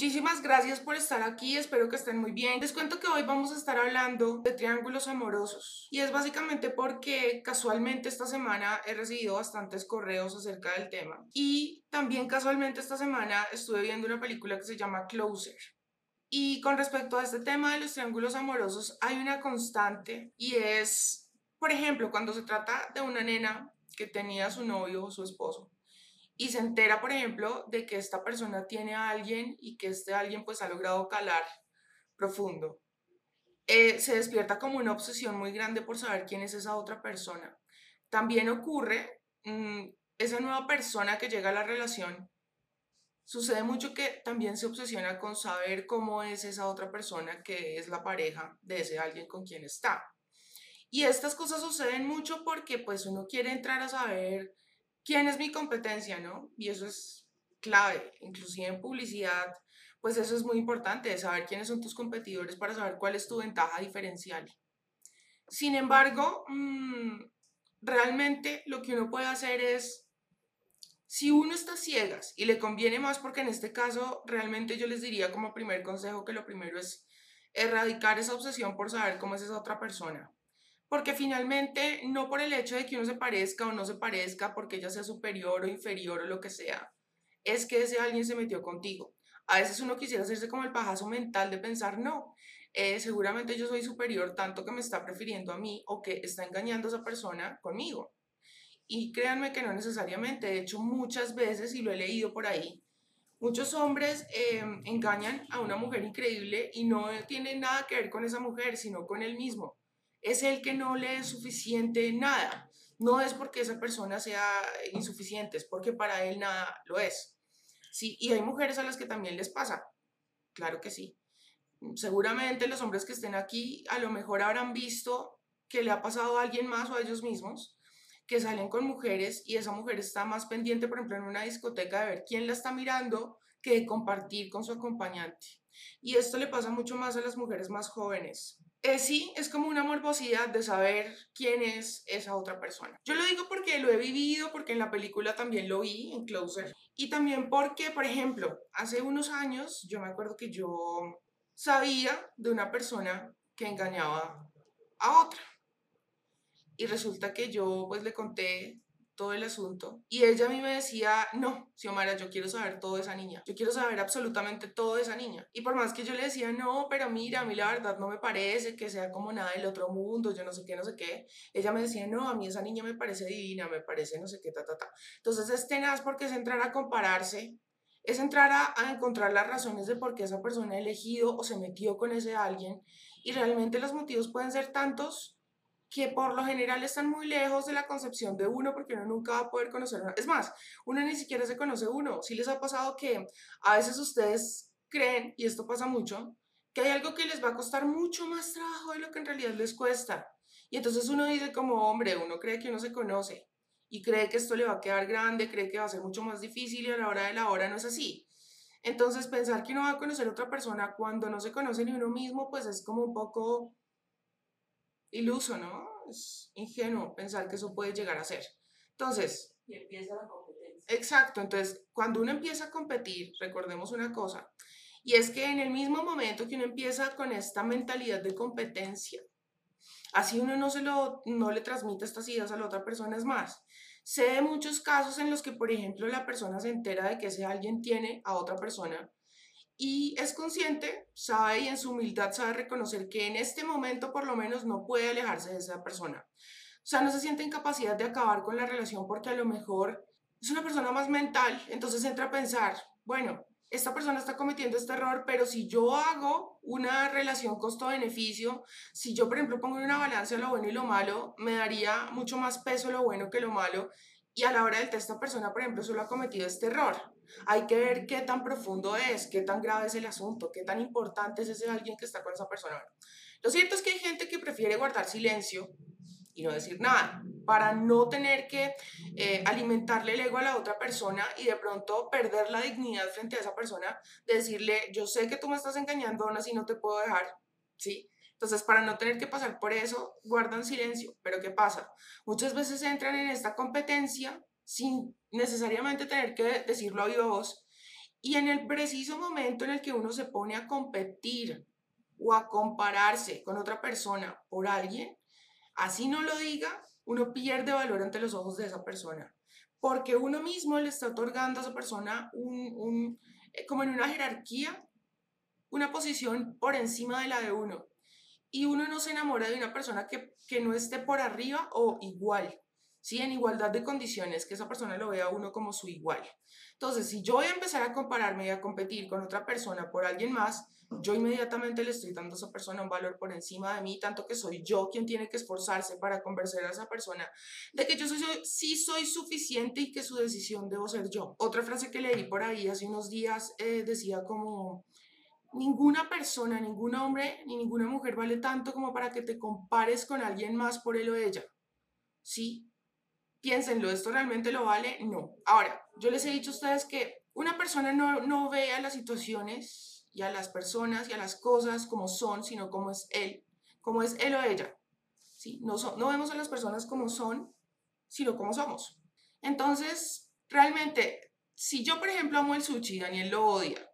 Muchísimas gracias por estar aquí, espero que estén muy bien. Les cuento que hoy vamos a estar hablando de triángulos amorosos y es básicamente porque casualmente esta semana he recibido bastantes correos acerca del tema y también casualmente esta semana estuve viendo una película que se llama Closer. Y con respecto a este tema de los triángulos amorosos hay una constante y es, por ejemplo, cuando se trata de una nena que tenía su novio o su esposo y se entera, por ejemplo, de que esta persona tiene a alguien y que este alguien pues ha logrado calar profundo. Eh, se despierta como una obsesión muy grande por saber quién es esa otra persona. También ocurre, mm, esa nueva persona que llega a la relación, sucede mucho que también se obsesiona con saber cómo es esa otra persona que es la pareja de ese alguien con quien está. Y estas cosas suceden mucho porque pues uno quiere entrar a saber quién es mi competencia, ¿no? Y eso es clave, inclusive en publicidad, pues eso es muy importante, saber quiénes son tus competidores para saber cuál es tu ventaja diferencial. Sin embargo, mm, realmente lo que uno puede hacer es, si uno está ciegas y le conviene más, porque en este caso realmente yo les diría como primer consejo que lo primero es erradicar esa obsesión por saber cómo es esa otra persona porque finalmente no por el hecho de que uno se parezca o no se parezca, porque ella sea superior o inferior o lo que sea, es que ese alguien se metió contigo. A veces uno quisiera hacerse como el pajazo mental de pensar, no, eh, seguramente yo soy superior tanto que me está prefiriendo a mí o que está engañando a esa persona conmigo. Y créanme que no necesariamente, de hecho muchas veces, y lo he leído por ahí, muchos hombres em, engañan a una mujer increíble y no tiene nada que ver con esa mujer, sino con él mismo es el que no le es suficiente nada. No es porque esa persona sea insuficiente, es porque para él nada lo es. Sí, y hay mujeres a las que también les pasa. Claro que sí. Seguramente los hombres que estén aquí a lo mejor habrán visto que le ha pasado a alguien más o a ellos mismos que salen con mujeres y esa mujer está más pendiente, por ejemplo, en una discoteca de ver quién la está mirando que de compartir con su acompañante. Y esto le pasa mucho más a las mujeres más jóvenes. Eh, sí, es como una morbosidad de saber quién es esa otra persona. Yo lo digo porque lo he vivido, porque en la película también lo vi, en Closer, y también porque, por ejemplo, hace unos años yo me acuerdo que yo sabía de una persona que engañaba a otra. Y resulta que yo pues le conté todo el asunto. Y ella a mí me decía, no, Xiomara, yo quiero saber todo de esa niña. Yo quiero saber absolutamente todo de esa niña. Y por más que yo le decía, no, pero mira, a mí la verdad no me parece que sea como nada del otro mundo, yo no sé qué, no sé qué. Ella me decía, no, a mí esa niña me parece divina, me parece no sé qué, ta, ta, ta. Entonces es tenaz porque es entrar a compararse es entrar a, encontrar las razones de por qué esa persona ha elegido o se metió con ese alguien y realmente los motivos pueden ser tantos que por lo general están muy lejos de la concepción de uno porque uno nunca va a poder conocer Es más, uno ni siquiera se conoce uno. Si les ha pasado que a veces ustedes creen, y esto pasa mucho, que hay algo que les va a costar mucho más trabajo de lo que en realidad les cuesta. Y entonces uno dice como hombre, uno cree que uno se conoce y cree que esto le va a quedar grande, cree que va a ser mucho más difícil y a la hora de la hora no es así. Entonces pensar que uno va a conocer a otra persona cuando no se conoce ni uno mismo, pues es como un poco iluso, ¿no? Es ingenuo pensar que eso puede llegar a ser. Entonces... Y empieza la competencia. Exacto, entonces cuando uno empieza a competir, recordemos una cosa, y es que en el mismo momento que uno empieza con esta mentalidad de competencia, así uno no, se lo, no le transmite estas ideas a la otra persona, es más, sé de muchos casos en los que, por ejemplo, la persona se entera de que ese alguien tiene a otra persona y es consciente, sabe y en su humildad sabe reconocer que en este momento por lo menos no puede alejarse de esa persona. O sea, no se siente en capacidad de acabar con la relación porque a lo mejor es una persona más mental, entonces entra a pensar, bueno, esta persona está cometiendo este error, pero si yo hago una relación costo-beneficio, si yo, por ejemplo, pongo en una balanza lo bueno y lo malo, me daría mucho más peso lo bueno que lo malo. Y a la hora del test, esta persona, por ejemplo, solo ha cometido este error. Hay que ver qué tan profundo es, qué tan grave es el asunto, qué tan importante es ese alguien que está con esa persona. Lo cierto es que hay gente que prefiere guardar silencio y no decir nada para no tener que eh, alimentarle el ego a la otra persona y de pronto perder la dignidad frente a esa persona, de decirle, yo sé que tú me estás engañando, aún así no te puedo dejar, ¿sí? Entonces, para no tener que pasar por eso, guardan silencio. Pero ¿qué pasa? Muchas veces entran en esta competencia sin necesariamente tener que decirlo a viva voz Y en el preciso momento en el que uno se pone a competir o a compararse con otra persona por alguien, así no lo diga, uno pierde valor ante los ojos de esa persona. Porque uno mismo le está otorgando a esa persona un, eh, como en una jerarquía, una posición por encima de la de uno. Y uno no se enamora de una persona que, que no esté por arriba o igual. ¿sí? En igualdad de condiciones, que esa persona lo vea a uno como su igual. Entonces, si yo voy a empezar a compararme y a competir con otra persona por alguien más, yo inmediatamente le estoy dando a esa persona un valor por encima de mí, tanto que soy yo quien tiene que esforzarse para convencer a esa persona de que yo soy, sí soy suficiente y que su decisión debo ser yo. Otra frase que leí por ahí hace unos días eh, decía como, ninguna persona, ningún hombre ni ninguna mujer vale tanto como para que te compares con alguien más por él o ella. Sí, piénsenlo, ¿esto realmente lo vale? No. Ahora, yo les he dicho a ustedes que una persona no, no ve a las situaciones y a las personas y a las cosas como son, sino como es él, como es él o ella. ¿Sí? No, no vemos a las personas como son, sino como somos. Entonces, realmente, si yo, por ejemplo, amo el sushi, Daniel lo odia,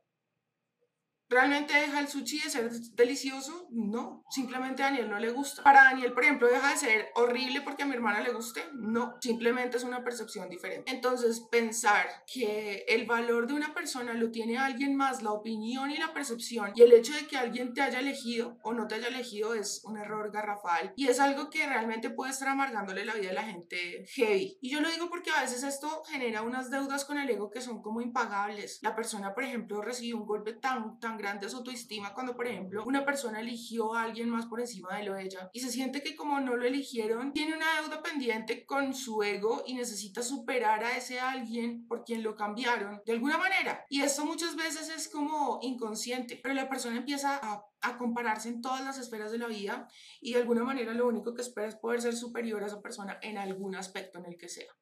¿Realmente deja el sushi de ser delicioso? No, simplemente a Daniel no le gusta. Para Daniel, por ejemplo, deja de ser horrible porque a mi hermana le guste? No, simplemente es una percepción diferente. Entonces, pensar que el valor de una persona lo tiene alguien más, la opinión y la percepción, y el hecho de que alguien te haya elegido o no te haya elegido es un error garrafal y es algo que realmente puede estar amargándole la vida a la gente heavy. Y yo lo digo porque a veces esto genera unas deudas con el ego que son como impagables. La persona, por ejemplo, recibió un golpe tan, tan grande su autoestima cuando, por ejemplo, una persona eligió a alguien más por encima de lo de ella y se siente que como no lo eligieron, tiene una deuda pendiente con su ego y necesita superar a ese alguien por quien lo cambiaron de alguna manera. Y esto muchas veces es como inconsciente, pero la persona empieza a a compararse en todas las esferas de la vida y de alguna manera lo único que espera es poder ser superior a esa persona en algún aspecto en el que sea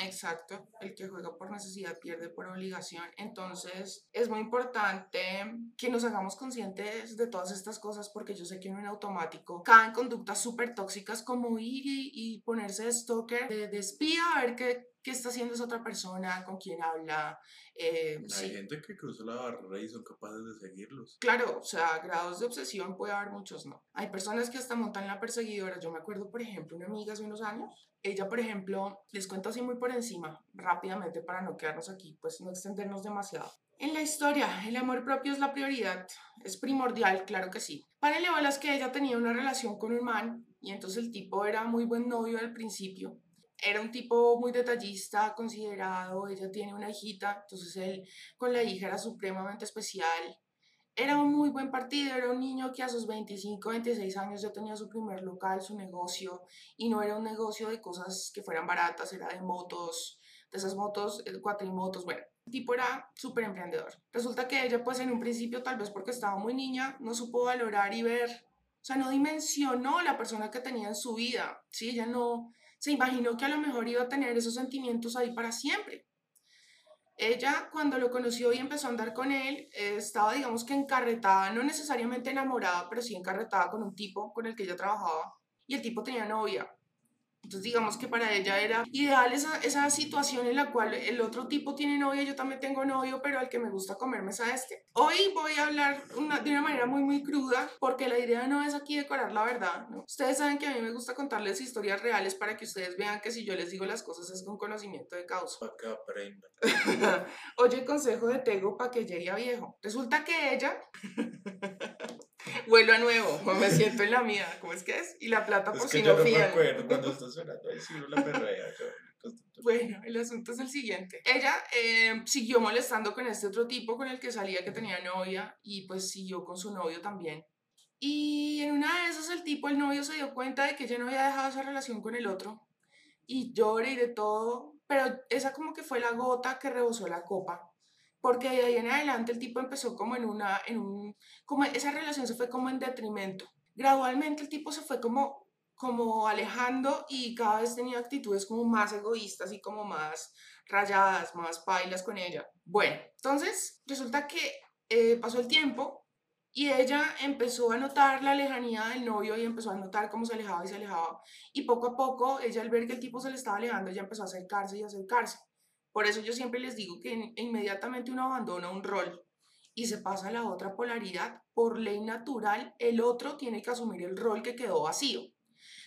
Exacto, el que juega por necesidad pierde por obligación. Entonces es muy importante que nos hagamos conscientes de todas estas cosas porque yo sé que en automático caen conductas súper tóxicas como ir y, ponerse de stalker, de, de espía, a ver qué, qué está haciendo esa otra persona, con quién habla. Eh, Hay gente que cruza la barrera y son capaces de seguirlos. Claro, o sea, grados de obsesión puede haber muchos, ¿no? Hay personas que hasta montan la perseguidora. Yo me acuerdo, por ejemplo, una amiga hace unos años. Ella, por ejemplo, les cuento así muy por encima, rápidamente, para no quedarnos aquí, pues no extendernos demasiado. En la historia, el amor propio es la prioridad. Es primordial, claro que sí. Para bolas que ella tenía una relación con un man y entonces el tipo era muy buen novio al principio era un tipo muy detallista, considerado, ella tiene una hijita, entonces él con la hija era supremamente especial. Era un muy buen partido, era un niño que a sus 25, 26 años ya tenía su primer local, su negocio, y no era un negocio de cosas que fueran baratas, era de motos, de esas motos, eh, cuatrimotos, bueno, el tipo era súper emprendedor. Resulta que ella pues en un principio, tal vez porque estaba muy niña, no supo valorar y ver, o sea, no dimensionó la persona que tenía en su vida, ¿sí? Ella no, se imaginó que a lo mejor iba a tener esos sentimientos ahí para siempre. Ella, cuando lo conoció y empezó a andar con él, eh, estaba, digamos que encarretada, no necesariamente enamorada, pero sí encarretada con un tipo con el que ella trabajaba. Y el tipo tenía novia. Entonces digamos que para ella era ideal esa, esa situación en la cual el otro tipo tiene novia, yo también tengo novio, pero al que me gusta comerme es a este. Hoy voy a hablar una, de una manera muy muy cruda porque la idea no es aquí decorar la verdad. ¿no? Ustedes saben que a mí me gusta contarles historias reales para que ustedes vean que si yo les digo las cosas es con conocimiento de causa. Para que aprendan. Oye, consejo de Tego para que llegue a viejo. Resulta que ella... vuelo a nuevo, me siento en la mía, ¿cómo es que es? Y la plata por si no fían. cuando estás sonando ahí, sí, la perrea. Bueno, el asunto es el siguiente. Ella eh, siguió molestando con este otro tipo con el que salía que tenía novia y pues siguió con su novio también. Y en una de esas el tipo, el novio, se dio cuenta de que ella no había dejado esa relación con el otro. Y lloré y de todo, pero esa como que fue la gota que rebosó la copa porque de ahí en adelante el tipo empezó como en una, en un, como esa relación se fue como en detrimento. Gradualmente el tipo se fue como, como alejando y cada vez tenía actitudes como más egoístas y como más rayadas, más pailas con ella. Bueno, entonces resulta que eh, pasó el tiempo Y ella empezó a notar la lejanía del novio y empezó a notar cómo se alejaba y se alejaba. Y poco a poco, ella al ver que el tipo se le estaba alejando, ella empezó a acercarse y acercarse. Por eso yo siempre les digo que inmediatamente uno abandona un rol y se pasa a la otra polaridad, por ley natural, el otro tiene que asumir el rol que quedó vacío.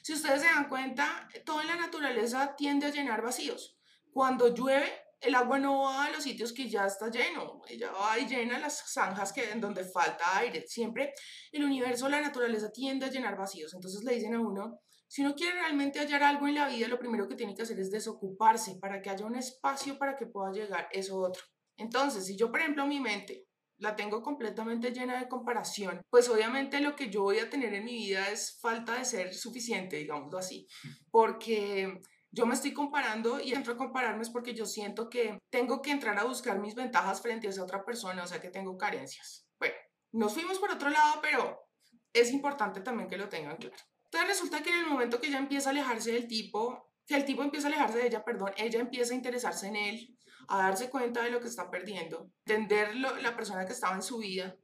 Si ustedes se dan cuenta, toda la naturaleza tiende a llenar vacíos. Cuando llueve, el agua no va a los sitios que ya está lleno, ella va y llena las zanjas que, en donde falta aire. Siempre el universo, la naturaleza tiende a llenar vacíos. Entonces le dicen a uno, si uno quiere realmente hallar algo en la vida, lo primero que tiene que hacer es desocuparse para que haya un espacio para que pueda llegar eso otro. Entonces, si yo, por ejemplo, mi mente la tengo completamente llena de comparación, pues obviamente lo que yo voy a tener en mi vida es falta de ser suficiente, digámoslo así, porque yo me estoy comparando y entro a compararme es porque yo siento que tengo que entrar a buscar mis ventajas frente a esa otra persona, o sea que tengo carencias. Bueno, nos fuimos por otro lado, pero es importante también que lo tengan claro. Entonces resulta que en el momento que ella empieza a alejarse del tipo, que el tipo empieza a alejarse de ella, perdón, ella empieza a interesarse en él, a darse cuenta de lo que está perdiendo, entender la persona que estaba en su vida.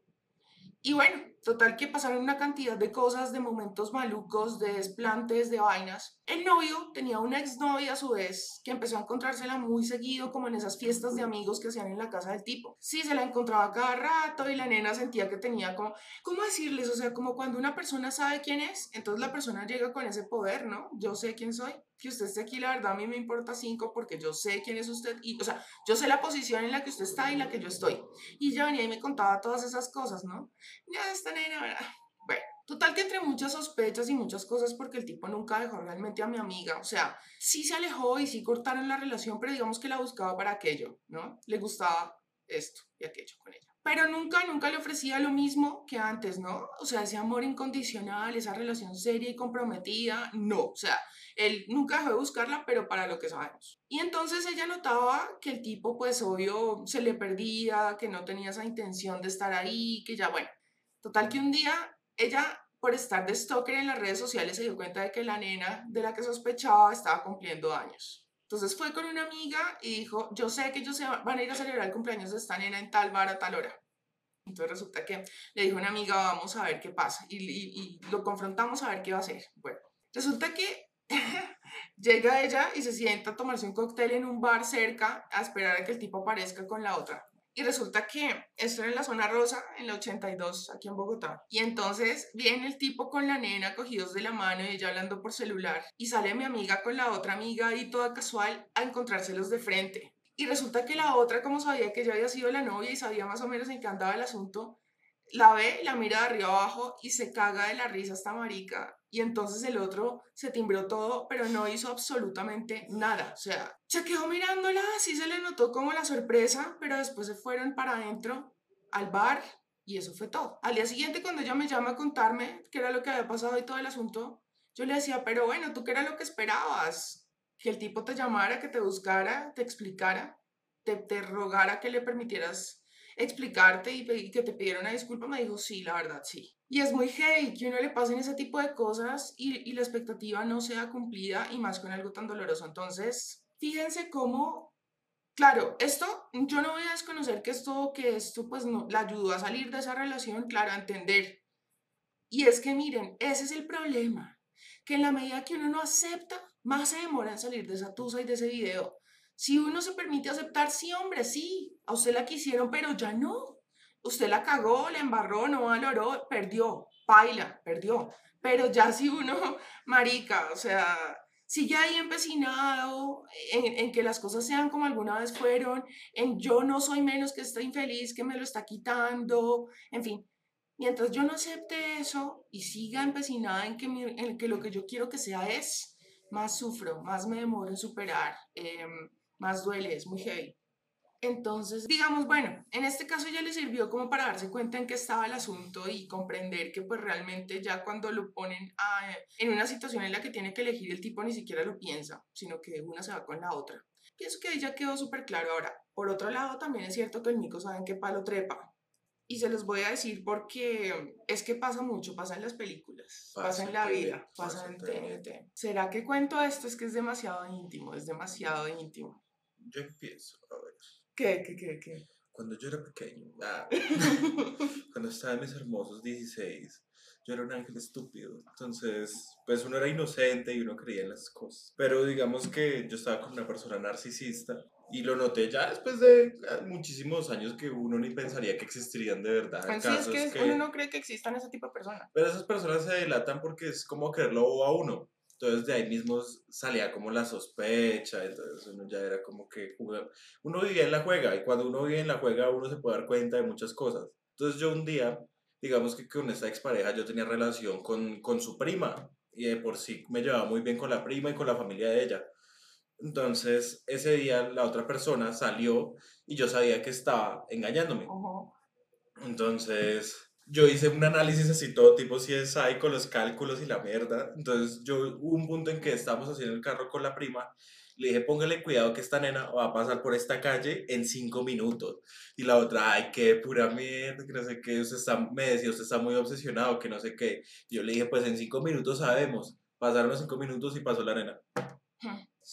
Y bueno, total que pasaron una cantidad de cosas, de momentos malucos, de desplantes, de vainas. El novio tenía una exnovia a su vez que empezó a encontrársela muy seguido como en esas fiestas de amigos que hacían en la casa del tipo. Sí, se la encontraba cada rato y la nena sentía que tenía como, ¿cómo decirles? O sea, como cuando una persona sabe quién es, entonces la persona llega con ese poder, ¿no? Yo sé quién soy que usted esté aquí, la verdad a mí me importa cinco porque yo sé quién es usted y, o sea, yo sé la posición en la que usted está y la que yo estoy. Y ya venía y me contaba todas esas cosas, ¿no? Ya esta nena, ¿verdad? Bueno, total que entre muchas sospechas y muchas cosas porque el tipo nunca dejó realmente a mi amiga, o sea, sí se alejó y sí cortaron la relación, pero digamos que la buscaba para aquello, ¿no? Le gustaba esto y aquello con ella pero nunca, nunca le ofrecía lo mismo que antes, ¿no? O sea, ese amor incondicional, esa relación seria y comprometida, no, o sea, él nunca dejó de buscarla, pero para lo que sabemos. Y entonces ella notaba que el tipo, pues obvio, se le perdía, que no tenía esa intención de estar ahí, que ya, bueno, total que un día ella, por estar de stalker en las redes sociales, se dio cuenta de que la nena de la que sospechaba estaba cumpliendo años. Entonces fue con una amiga y dijo, yo sé que ellos se van a ir a celebrar el cumpleaños de esta nena en tal bar a tal hora. Entonces resulta que le dijo una amiga, vamos a ver qué pasa. Y, y, lo confrontamos a ver qué va a hacer. Bueno, resulta que llega ella y se sienta a tomarse un cóctel en un bar cerca a esperar a que el tipo aparezca con la otra. Y resulta que esto era en la zona rosa, en la 82, aquí en Bogotá. Y entonces viene el tipo con la nena cogidos de la mano y ella hablando por celular. Y sale mi amiga con la otra amiga ahí toda casual a encontrárselos de frente. Y resulta que la otra, como sabía que yo había sido la novia y sabía más o menos en qué andaba el asunto, la ve, la mira de arriba abajo y se caga de la risa esta marica. Y entonces el otro se timbró todo, pero no hizo absolutamente nada. O sea, se quedó mirándola, sí se le notó como la sorpresa, pero después se fueron para adentro al bar y eso fue todo. Al día siguiente, cuando ella me llama a contarme qué era lo que había pasado y todo el asunto, yo le decía, pero bueno, ¿tú qué era lo que esperabas? Que el tipo te llamara, que te buscara, te explicara, te, te rogara que le permitieras explicarte y, que te pidieron una disculpa, me dijo, sí, la verdad, sí. Y es muy heavy que uno le pasen ese tipo de cosas y, y la expectativa no sea cumplida y más con algo tan doloroso. Entonces, fíjense cómo, claro, esto, yo no voy a desconocer que esto, que esto pues no, la ayudó a salir de esa relación, claro, a entender. Y es que miren, ese es el problema, que en la medida que uno no acepta, más se demora en salir de esa tusa y de ese video. Si uno se permite aceptar, sí, hombre, sí, a usted la quisieron, pero ya no. Usted la cagó, la embarró, no valoró, perdió, baila, perdió. Pero ya si uno, marica, o sea, sigue ahí empecinado en, en, que las cosas sean como alguna vez fueron, en yo no soy menos que esta infeliz que me lo está quitando, en fin. Mientras yo no acepte eso y siga empecinada en que, en que lo que yo quiero que sea es, más sufro, más me demoro en superar. Eh, más duele, es muy heavy. Entonces, digamos, bueno, en este caso ya le sirvió como para darse cuenta en qué estaba el asunto y comprender que pues realmente ya cuando lo ponen en una situación en la que tiene que elegir el tipo ni siquiera lo piensa, sino que una se va con la otra. Pienso que ya quedó súper claro ahora. Por otro lado, también es cierto que el mico saben qué palo trepa. Y se los voy a decir porque es que pasa mucho, pasa en las películas, pasa, en la vida, pasa, en TNT. ¿Será que cuento esto? Es que es demasiado íntimo, es demasiado íntimo. Yo empiezo, a ver. ¿Qué, qué, qué, qué? cuando yo era pequeño, ah, cuando estaba en mis hermosos 16, yo era un ángel estúpido. Entonces, pues uno era inocente y uno creía en las cosas. Pero digamos que yo estaba con una persona narcisista y lo noté ya después de ah, muchísimos años que uno ni pensaría que existirían de verdad. Así es que, uno no cree que existan ese tipo de personas. Pero esas personas se delatan porque es como creerlo a uno. Entonces de ahí mismo salía como la sospecha, entonces uno ya era como que jugaba. uno vivía en la juega y cuando uno vive en la juega uno se puede dar cuenta de muchas cosas. Entonces yo un día, digamos que con esta expareja yo tenía relación con, con su prima y de por sí me llevaba muy bien con la prima y con la familia de ella. Entonces ese día la otra persona salió y yo sabía que estaba engañándome. Entonces, yo hice un análisis así todo tipo CSI con los cálculos y la mierda. Entonces, yo hubo un punto en que estábamos haciendo el carro con la prima. Le dije, póngale cuidado que esta nena va a pasar por esta calle en cinco minutos. Y la otra, ay, qué pura mierda, que no sé qué. Usted está, me decía, usted está muy obsesionado, que no sé qué. Yo le dije, pues en cinco minutos sabemos. Pasaron los cinco minutos y pasó la nena.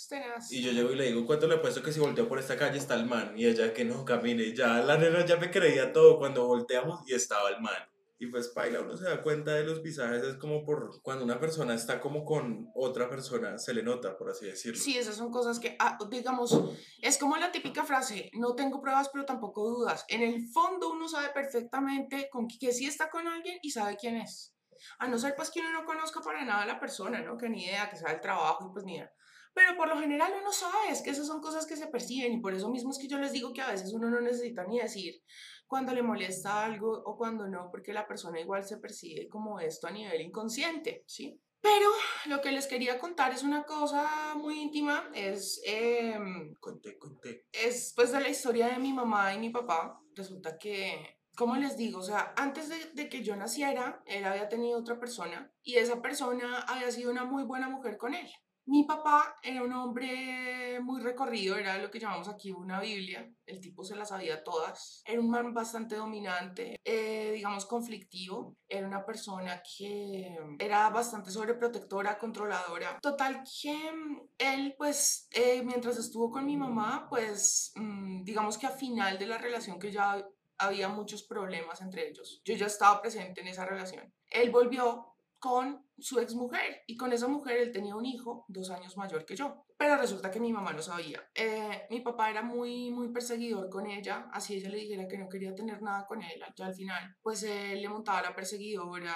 Tenaz. Y yo llego y le digo, ¿cuánto le he puesto que si volteo por esta calle está el man? Y ella que no camine. Y ya la nena ya me creía todo cuando volteamos y estaba el man. Y pues paila, uno se da cuenta de los visajes, es como por cuando una persona está como con otra persona, se le nota, por así decirlo. Sí, esas son cosas que, ah, digamos, es como la típica frase, no tengo pruebas pero tampoco dudas. En el fondo uno sabe perfectamente con que, que sí está con alguien y sabe quién es. A no ser pues que uno no conozca para nada a la persona, ¿no? Que ni idea, que sabe el trabajo y pues ni idea. Pero por lo general uno sabe, es que esas son cosas que se perciben y por eso mismo es que yo les digo que a veces uno no necesita ni decir cuando le molesta algo o cuando no, porque la persona igual se percibe como esto a nivel inconsciente, ¿sí? Pero lo que les quería contar es una cosa muy íntima, es, em, Conté, conté. es pues de la historia de mi mamá y mi papá. Resulta que, ¿cómo les digo? O sea, antes de, de que yo naciera, él había tenido otra persona y esa persona había sido una muy buena mujer con él. Mi papá era un hombre muy recorrido, era lo que llamamos aquí una Biblia. El tipo se las sabía todas. Era un man bastante dominante, eh, digamos conflictivo. Era una persona que era bastante sobreprotectora, controladora. Total que mm, él, pues, eh, mientras estuvo con mi mamá, pues, mm, digamos que a final de la relación que ya había muchos problemas entre ellos. Yo ya estaba presente en esa relación. Él volvió con su exmujer y con esa mujer él tenía un hijo dos años mayor que yo. Pero resulta que mi mamá no sabía. Eh, mi papá era muy, muy perseguidor con ella, así ella le dijera que no quería tener nada con él. Ya al final, pues él le montaba la perseguidora,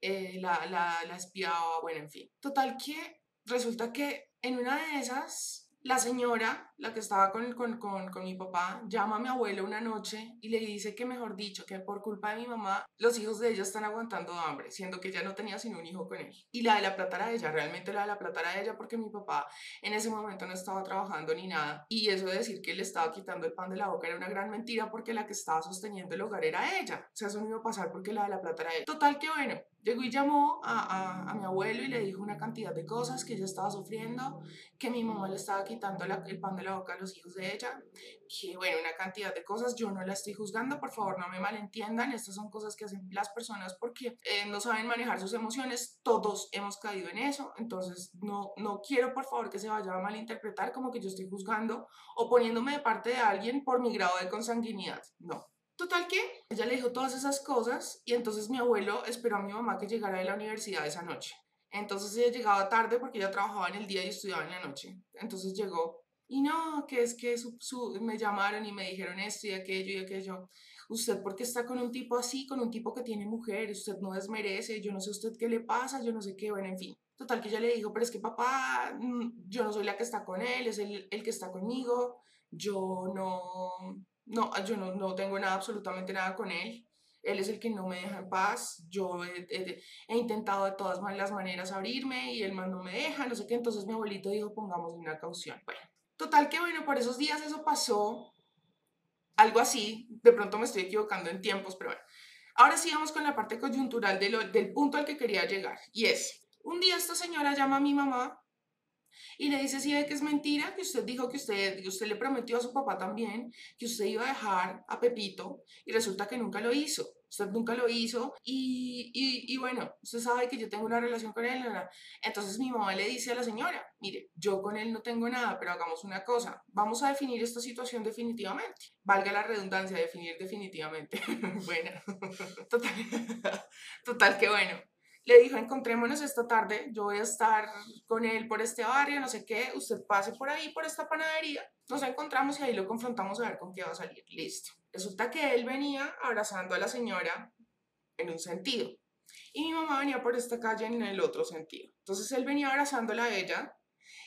eh, la, la, la espiaba, bueno, en fin. Total que resulta que en una de esas la señora, la que estaba con, con, con, con, mi papá, llama a mi abuelo una noche y le dice que, mejor dicho, que por culpa de mi mamá, los hijos de ella están aguantando hambre, siendo que ella no tenía sino un hijo con él. Y la de la plata era ella, realmente la de la plata era ella porque mi papá en ese momento no estaba trabajando ni nada. Y eso de decir que le estaba quitando el pan de la boca era una gran mentira porque la que estaba sosteniendo el hogar era ella. O sea, eso no a pasar porque la de la plata era ella. Total que bueno, Llegó y llamó a, a, a, mi abuelo y le dijo una cantidad de cosas que ella estaba sufriendo, que mi mamá le estaba quitando la, el pan de la boca a los hijos de ella, que bueno, una cantidad de cosas. Yo no la estoy juzgando, por favor, no me malentiendan. Estas son cosas que hacen las personas porque eh, no saben manejar sus emociones. Todos hemos caído en eso. Entonces, no, no quiero, por favor, que se vaya a malinterpretar como que yo estoy juzgando o poniéndome de parte de alguien por mi grado de consanguinidad. No. Total que ella le dijo todas esas cosas y entonces mi abuelo esperó a mi mamá que llegara de la universidad esa noche. Entonces ella llegaba tarde porque ella trabajaba en el día y estudiaba en la noche. Entonces llegó y no, que es que su, me llamaron y me dijeron esto y aquello y aquello. Usted porque está con un tipo así, con un tipo que tiene mujer, usted no desmerece, yo no sé usted qué le pasa, yo no sé qué, bueno, en fin. Total que ella le dijo, pero es que papá, mm, yo no soy la que está con él, es el, el que está conmigo, yo no, no, yo no, no tengo nada, absolutamente nada con él. Él es el que no me deja en paz. Yo he, he, he, intentado de todas las maneras abrirme y él más no me deja, no sé qué. Entonces mi abuelito dijo, pongamos una caución. Bueno, total que bueno, por esos días eso pasó. Algo así. De pronto me estoy equivocando en tiempos, pero bueno. Ahora sí vamos con la parte coyuntural de lo, del punto al que quería llegar. Y es, un día esta señora llama a mi mamá Y le dice, sí, ve que es mentira, que usted dijo que usted, que usted le prometió a su papá también que usted iba a dejar a Pepito y resulta que nunca lo hizo. Usted nunca lo hizo y, y, bueno, usted sabe que yo tengo una relación con él. Entonces mi mamá le dice a la señora, mire, yo con él no tengo nada, pero hagamos una cosa, vamos a definir esta situación definitivamente. Valga la redundancia, definir definitivamente. bueno, total, total que bueno le dijo, encontrémonos esta tarde, yo voy a estar con él por este barrio, no sé qué, usted pase por ahí, por esta panadería, nos encontramos y ahí lo confrontamos a ver con qué va a salir. Listo. Resulta que él venía abrazando a la señora en un sentido y mi mamá venía por esta calle en el otro sentido. Entonces él venía abrazándola a ella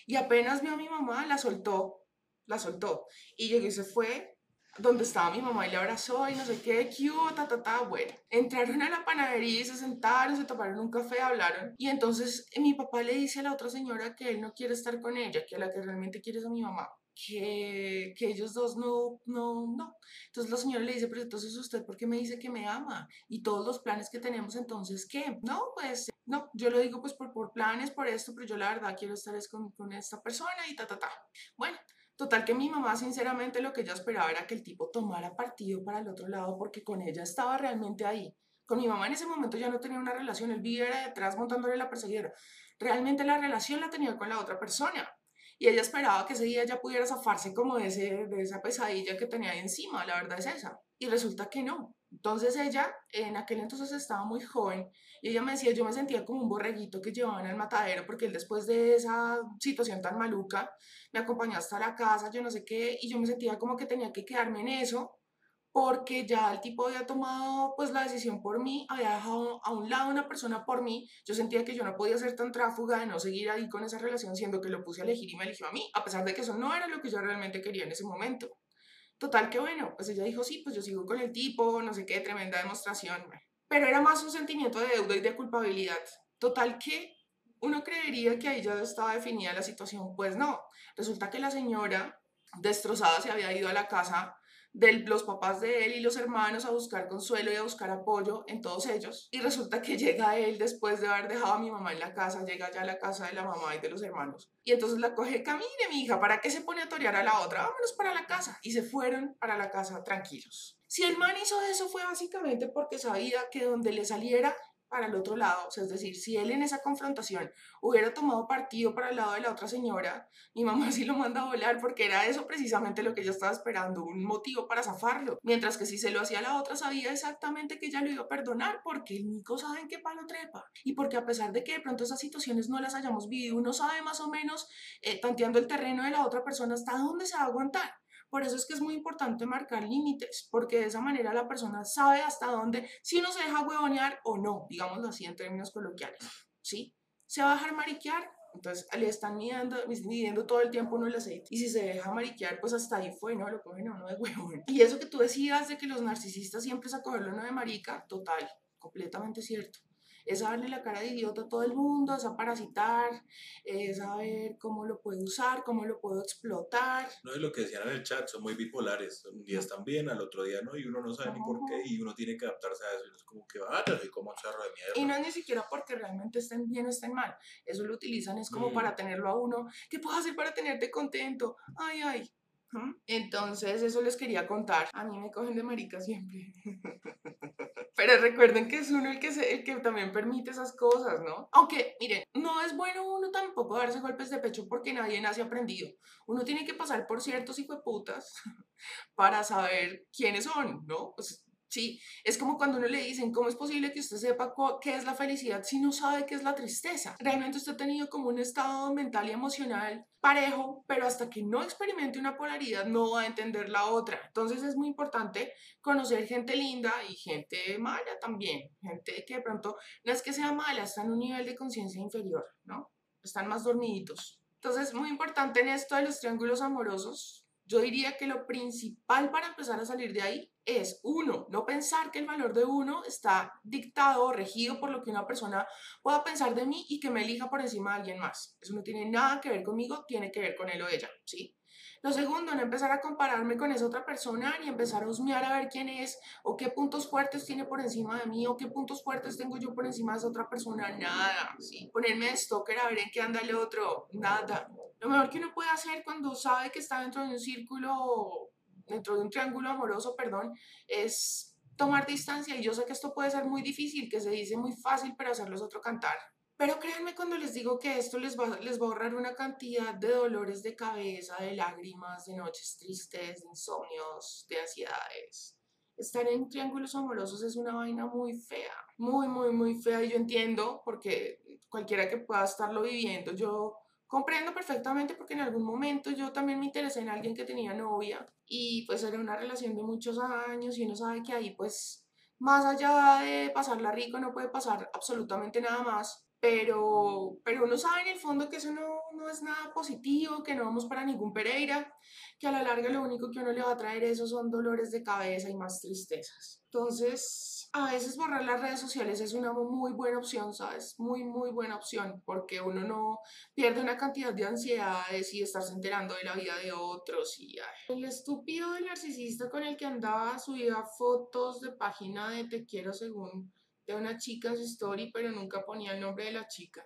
y apenas vio a mi mamá, la soltó, la soltó y llegó y se fue donde estaba mi mamá y le abrazó y no sé qué, qué ta, ta, ta, bueno. Entraron a la panadería y se sentaron, se tomaron un café, hablaron. Y entonces eh, mi papá le dice a la otra señora que él no quiere estar con ella, que la que realmente quiere es a mi mamá. Que, que ellos dos no, no, no. Entonces la señora le dice, pero entonces usted, ¿por qué me dice que me ama? Y todos los planes que tenemos, entonces, ¿qué? No, pues, no, yo lo digo pues por, por planes, por esto, pero yo la verdad quiero estar es con, con esta persona y ta, ta, ta. Bueno, Total que mi mamá sinceramente lo que ella esperaba era que el tipo tomara partido para el otro lado porque con ella estaba realmente ahí. Con mi mamá en ese momento ya no tenía una relación, el vivía detrás montándole la perseguidora. Realmente la relación la tenía con la otra persona. Y ella esperaba que ese día ya pudiera zafarse como de, ese, de esa pesadilla que tenía encima, la verdad es esa. Y resulta que no. Entonces ella en aquel entonces estaba muy joven y ella me decía, yo me sentía como un borreguito que llevaban al matadero porque él después de esa situación tan maluca me acompañó hasta la casa, yo no sé qué, y yo me sentía como que tenía que quedarme en eso porque ya el tipo había tomado pues la decisión por mí, había dejado a un lado una persona por mí, yo sentía que yo no podía ser tan tráfuga de no seguir ahí con esa relación siendo que lo puse a elegir y me eligió a mí, a pesar de que eso no era lo que yo realmente quería en ese momento. Total que bueno, pues ella dijo, sí, pues yo sigo con el tipo, no sé qué, tremenda demostración pero era más un sentimiento de deuda y de culpabilidad. Total que uno creería que ahí ya estaba definida la situación, pues no, resulta que la señora destrozada se había ido a la casa de los papás de él y los hermanos a buscar consuelo y a buscar apoyo en todos ellos. Y resulta que llega él después de haber dejado a mi mamá en la casa, llega ya a la casa de la mamá y de los hermanos. Y entonces la coge, camine mi hija, ¿para qué se pone a torear a la otra? Vámonos para la casa. Y se fueron para la casa tranquilos. Si el man hizo eso fue básicamente porque sabía que donde le saliera para el otro lado, o sea, es decir, si él en esa confrontación hubiera tomado partido para el lado de la otra señora, mi mamá sí lo manda a volar porque era eso precisamente lo que ella estaba esperando, un motivo para zafarlo, mientras que si se lo hacía a la otra sabía exactamente que ella lo iba a perdonar porque el Nico sabe en qué palo trepa. Y porque a pesar de que de pronto esas situaciones no las hayamos vivido, uno sabe más o menos eh, tanteando el terreno de la otra persona hasta dónde se va a aguantar. Por eso es que es muy importante marcar límites, porque de esa manera la persona sabe hasta dónde, si no se deja huevonear o no, digámoslo así en términos coloquiales, ¿sí? ¿Se va a dejar mariquear? Entonces le están midiendo, midiendo todo el tiempo uno el aceite. Y si se deja mariquear, pues hasta ahí fue, ¿no? Lo cogen a uno de huevón. Y eso que tú decías de que los narcisistas siempre a cogerlo uno de marica, total, completamente cierto es darle la cara de idiota a todo el mundo, es a parasitar, es saber cómo lo puedo usar, cómo lo puedo explotar. No, es lo que decían en el chat, son muy bipolares. Un día están bien, al otro día no, y uno no sabe ni por qué, y uno tiene que adaptarse a eso. Y es como que, ah, yo soy como un cerro de mierda. Y no es ni siquiera porque realmente estén bien o estén mal. Eso lo utilizan, es como para tenerlo a uno. ¿Qué puedo hacer para tenerte contento? Ay, ay. Entonces, eso les quería contar. A mí me cogen de marica siempre. Pero recuerden que es uno el que, se, el que también permite esas cosas, ¿no? Aunque, miren, no es bueno uno tampoco darse golpes de pecho porque nadie nace aprendido. Uno tiene que pasar por ciertos putas para saber quiénes son, ¿no? Pues Sí, es como cuando uno le dicen, ¿cómo es posible que usted sepa qué es la felicidad si no sabe qué es la tristeza? Realmente usted ha tenido como un estado mental y emocional parejo, pero hasta que no experimente una polaridad no va a entender la otra. Entonces es muy importante conocer gente linda y gente mala también, gente que de pronto no es que sea mala, está en un nivel de conciencia inferior, ¿no? Están más dormiditos. Entonces, muy importante en esto de los triángulos amorosos, yo diría que lo principal para empezar a salir de ahí es, uno, no pensar que el valor de uno está dictado o regido por lo que una persona pueda pensar de mí y que me elija por encima de alguien más. Eso no tiene nada que ver conmigo, tiene que ver con él o ella, ¿sí? Lo segundo, no empezar a compararme con esa otra persona ni empezar a husmear a ver quién es o qué puntos fuertes tiene por encima de mí o qué puntos fuertes tengo yo por encima de esa otra persona. Nada, ¿sí? Ponerme de stalker a ver en qué anda el otro. Nada. Lo mejor que uno puede hacer cuando sabe que está dentro de un círculo, dentro de un triángulo amoroso, perdón, es tomar distancia. Y yo sé que esto puede ser muy difícil, que se dice muy fácil, pero hacerlo es otro cantar. Pero créanme cuando les digo que esto les va, les va a ahorrar una cantidad de dolores de cabeza, de lágrimas, de noches tristes, de insomnios, de ansiedades. Estar en triángulos amorosos es una vaina muy fea, muy, muy, muy fea. Y yo entiendo, porque cualquiera que pueda estarlo viviendo, yo comprendo perfectamente porque en algún momento yo también me interesé en alguien que tenía novia y pues era una relación de muchos años y uno sabe que ahí pues más allá de pasarla rico no puede pasar absolutamente nada más pero, pero uno sabe en el fondo que eso no, no, es nada positivo, que no vamos para ningún Pereira, que a la larga lo único que uno le va a traer eso son dolores de cabeza y más tristezas. Entonces, a veces borrar las redes sociales es una muy buena opción, ¿sabes? Muy, muy buena opción, porque uno no pierde una cantidad de ansiedades y estarse enterando de la vida de otros. Y el estúpido del narcisista con el que andaba subía fotos de página de te quiero según de una chica en su story, pero nunca ponía el nombre de la chica.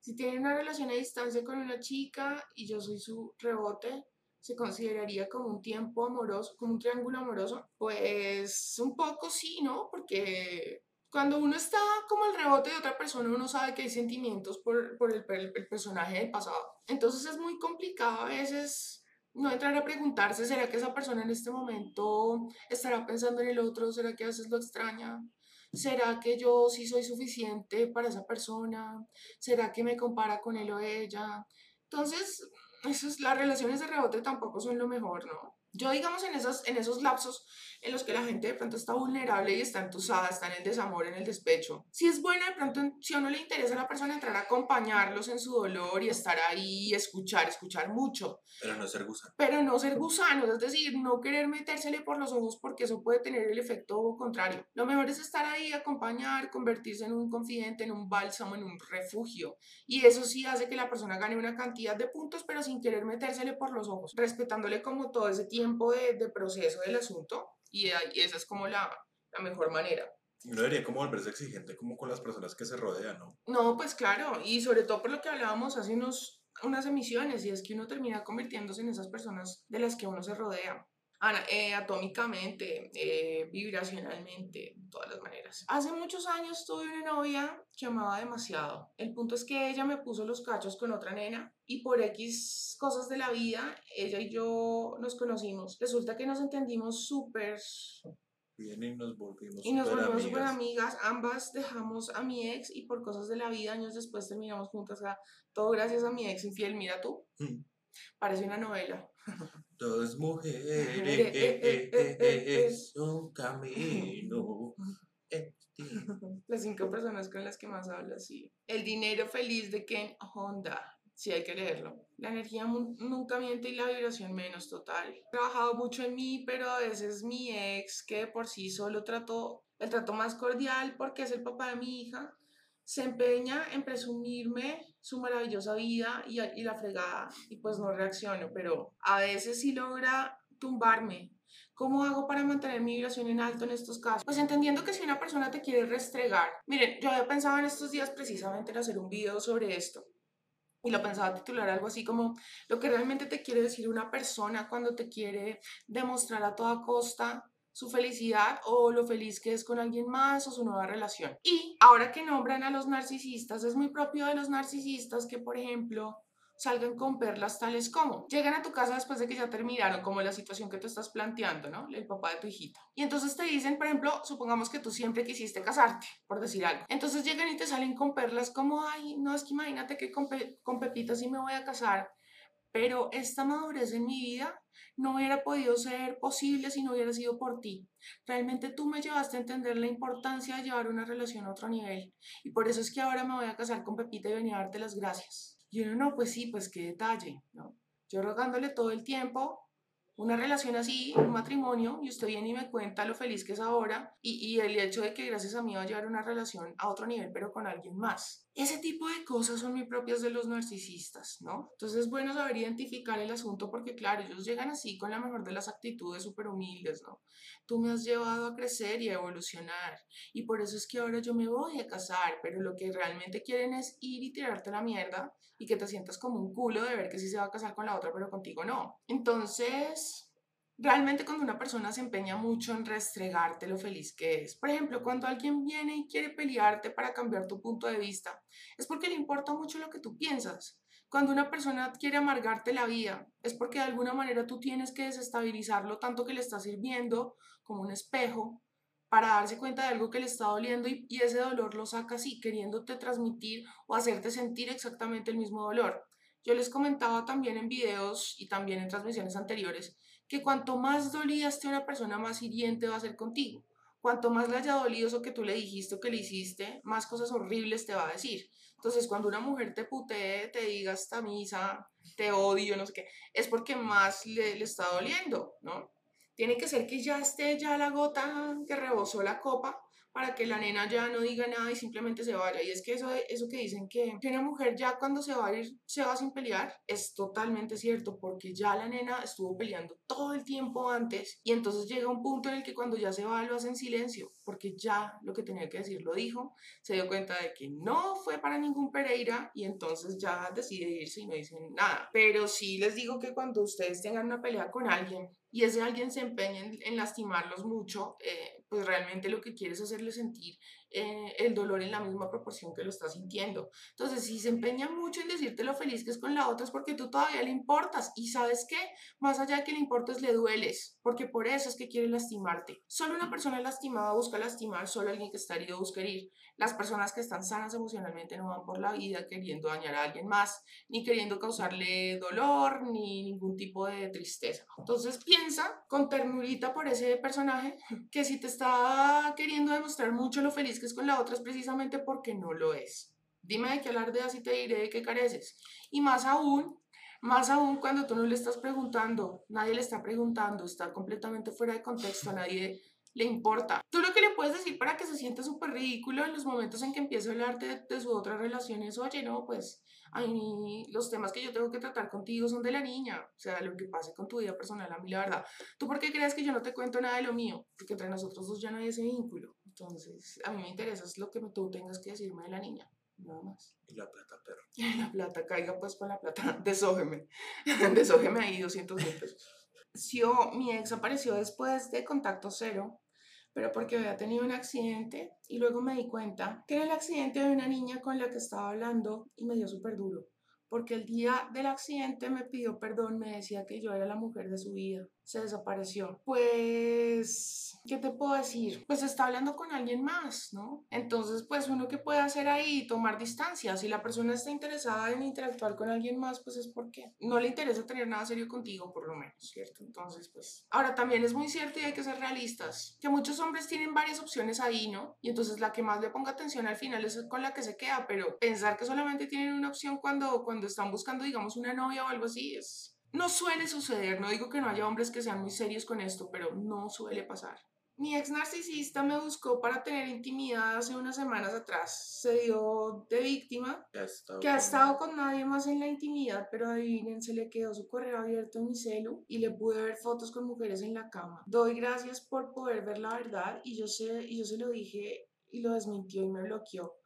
Si tiene una relación a distancia con una chica y yo soy su rebote, se consideraría como un tiempo amoroso, como un triángulo amoroso. Pues un poco sí, ¿no? Porque cuando uno está como el rebote de otra persona, uno sabe que hay sentimientos por, por el, el, personaje del pasado. Entonces es muy complicado a veces no entrar a preguntarse, ¿será que esa persona en este momento estará pensando en el otro? ¿Será que a veces lo extraña? ¿Será que yo sí soy suficiente para esa persona? ¿Será que me compara con él o ella? Entonces, esas, las relaciones de rebote tampoco son lo mejor, ¿no? Yo, digamos, en esos, en esos lapsos en los que la gente de pronto está vulnerable y está entusada, está en el desamor, en el despecho. Si es bueno, de pronto, si a uno le interesa a la persona, entrar a acompañarlos en su dolor y estar ahí y escuchar, escuchar mucho. Pero no ser gusano. Pero no ser gusano, es decir, no querer metérsele por los ojos porque eso puede tener el efecto contrario. Lo mejor es estar ahí, acompañar, convertirse en un confidente, en un bálsamo, en un refugio. Y eso sí hace que la persona gane una cantidad de puntos, pero sin querer metérsele por los ojos, respetándole como todo ese tiempo de, de proceso del asunto y, esa es como la, la mejor manera. Uno debería como volverse exigente como con las personas que se rodean, ¿no? No, pues claro, y sobre todo por lo que hablábamos hace unos, unas emisiones, y es que uno termina convirtiéndose en esas personas de las que uno se rodea. Eh, atómicamente, eh, vibracionalmente, de todas las maneras. Hace muchos años tuve una novia que amaba demasiado. El punto es que ella me puso los cachos con otra nena y por X cosas de la vida, ella y yo nos conocimos. Resulta que nos entendimos súper Bien, y nos volvimos Y nos volvimos súper amigas. Ambas dejamos a mi ex y por cosas de la vida, años después terminamos juntas. O sea, todo gracias a mi ex infiel. Mira tú. Mm. Parece una novela. Dos mujeres es un camino. Las cinco personas con las que más hablas, sí. El dinero feliz de Ken Honda. Sí, hay que leerlo. La energía nunca miente y la vibración menos total. He trabajado mucho en mí, pero a veces mi ex, que por sí solo trató el trato más cordial porque es el papá de mi hija, se empeña en presumirme su maravillosa vida y, y, la fregada y pues no reacciono, pero a veces sí logra tumbarme. ¿Cómo hago para mantener mi vibración en alto en estos casos? Pues entendiendo que si una persona te quiere restregar, miren, yo había pensado en estos días precisamente en hacer un video sobre esto y lo pensaba titular algo así como lo que realmente te quiere decir una persona cuando te quiere demostrar a toda costa su felicidad o lo feliz que es con alguien más o su nueva relación. Y ahora que nombran a los narcisistas, es muy propio de los narcisistas que, por ejemplo, salgan con perlas tales como llegan a tu casa después de que ya terminaron, como la situación que tú estás planteando, ¿no? El papá de tu hijita. Y entonces te dicen, por ejemplo, supongamos que tú siempre quisiste casarte, por decir algo. Entonces llegan y te salen con perlas como, ay, no, es que imagínate que con, con Pepita sí me voy a casar, pero esta madurez en mi vida no hubiera podido ser posible si no hubiera sido por ti. Realmente tú me llevaste a entender la importancia de llevar una relación a otro nivel. Y por eso es que ahora me voy a casar con Pepita y venir a darte las gracias. Y uno, no, pues sí, pues qué detalle, ¿no? Yo rogándole todo el tiempo una relación así, un matrimonio, y usted viene y me cuenta lo feliz que es ahora y, y, el hecho de que gracias a mí va a llevar una relación a otro nivel, pero con alguien más. Ese tipo de cosas son muy propias de los narcisistas, ¿no? Entonces es bueno saber identificar el asunto porque, claro, ellos llegan así con la mejor de las actitudes súper humildes, ¿no? Tú me has llevado a crecer y a evolucionar y por eso es que ahora yo me voy a casar, pero lo que realmente quieren es ir y tirarte la mierda y que te sientas como un culo de ver que sí se va a casar con la otra, pero contigo no. Entonces, realmente cuando una persona se empeña mucho en restregarte lo feliz que es, por ejemplo, cuando alguien viene y quiere pelearte para cambiar tu punto de vista, es porque le importa mucho lo que tú piensas. Cuando una persona quiere amargarte la vida, es porque de alguna manera tú tienes que desestabilizarlo tanto que le está sirviendo como un espejo para darse cuenta de algo que le está doliendo y, y, ese dolor lo saca así, queriéndote transmitir o hacerte sentir exactamente el mismo dolor. Yo les comentaba también en videos y también en transmisiones anteriores que cuanto más dolida esté una persona, más hiriente va a ser contigo. Cuanto más le haya dolido eso que tú le dijiste o que le hiciste, más cosas horribles te va a decir. Entonces, cuando una mujer te putee, te diga esta misa, te odio, no sé qué, es porque más le, le está doliendo, ¿no? Tiene que ser que ya esté ya la gota que rebosó la copa para que la nena ya no diga nada y simplemente se vaya. Y es que eso, eso que dicen que, que una mujer ya cuando se va a ir se va sin pelear es totalmente cierto porque ya la nena estuvo peleando todo el tiempo antes y entonces llega un punto en el que cuando ya se va lo hace en silencio porque ya lo que tenía que decir lo dijo, se dio cuenta de que no fue para ningún Pereira y entonces ya decide irse y no dicen nada. Pero sí les digo que cuando ustedes tengan una pelea con alguien y ese alguien se empeña en, lastimarlos mucho, eh, pues realmente lo que quiere es hacerle sentir eh, el dolor en la misma proporción que lo está sintiendo. Entonces, si se empeña mucho en decirte lo feliz que es con la otra, es porque tú todavía le importas. Y sabes qué, más allá de que le importes, le dueles, porque por eso es que quiere lastimarte. Solo una persona lastimada busca lastimar, solo alguien que está herido busca herir. Las personas que están sanas emocionalmente no van por la vida queriendo dañar a alguien más, ni queriendo causarle dolor, ni ningún tipo de tristeza. Entonces, piensa con ternurita por ese personaje que si te está queriendo demostrar mucho lo feliz que con la otra es precisamente porque no lo es. Dime de qué alardeas y te diré de qué careces. Y más aún, más aún cuando tú no le estás preguntando, nadie le está preguntando, está completamente fuera de contexto, a nadie le importa. Tú lo que le puedes decir para que se sienta súper ridículo en los momentos en que empieza a hablarte de, de, su otra relación es, oye, no, pues a mí los temas que yo tengo que tratar contigo son de la niña, o sea, lo que pase con tu vida personal, a mí la verdad. ¿Tú por qué crees que yo no te cuento nada de lo mío? Porque entre nosotros dos ya no hay vínculo. Entonces, a mí me interesa es lo que tú tengas que decirme de la niña, nada más. Y la plata, perro. Y la plata, caiga pues con la plata, desógeme, desógeme ahí 200 mil pesos. Mi ex apareció después de contacto cero, pero porque había tenido un accidente y luego me di cuenta que era el accidente de una niña con la que estaba hablando y me dio súper duro, porque el día del accidente me pidió perdón, me decía que yo era la mujer de su vida, se desapareció. Pues, ¿qué te puedo decir? Pues está hablando con alguien más, ¿no? Entonces, pues uno que puede hacer ahí, tomar distancia. Si la persona está interesada en interactuar con alguien más, pues es porque no le interesa tener nada serio contigo, por lo menos, ¿cierto? Entonces, pues, ahora también es muy cierto y hay que ser realistas, que muchos hombres tienen varias opciones ahí, ¿no? Y entonces la que más le ponga atención al final es con la que se queda, pero pensar que solamente tienen una opción cuando, cuando están buscando, digamos, una novia o algo así, es, no suele suceder, no digo que no haya hombres que sean muy serios con esto, pero no suele pasar. Mi ex narcisista me buscó para tener intimidad hace unas semanas atrás. Se dio de víctima, que ha estado con nadie más en la intimidad, pero adivinen, se le quedó su correo abierto en mi celu y le pude ver fotos con mujeres en la cama. Doy gracias por poder ver la verdad y yo, sé, y yo se lo dije y lo desmintió y me bloqueó.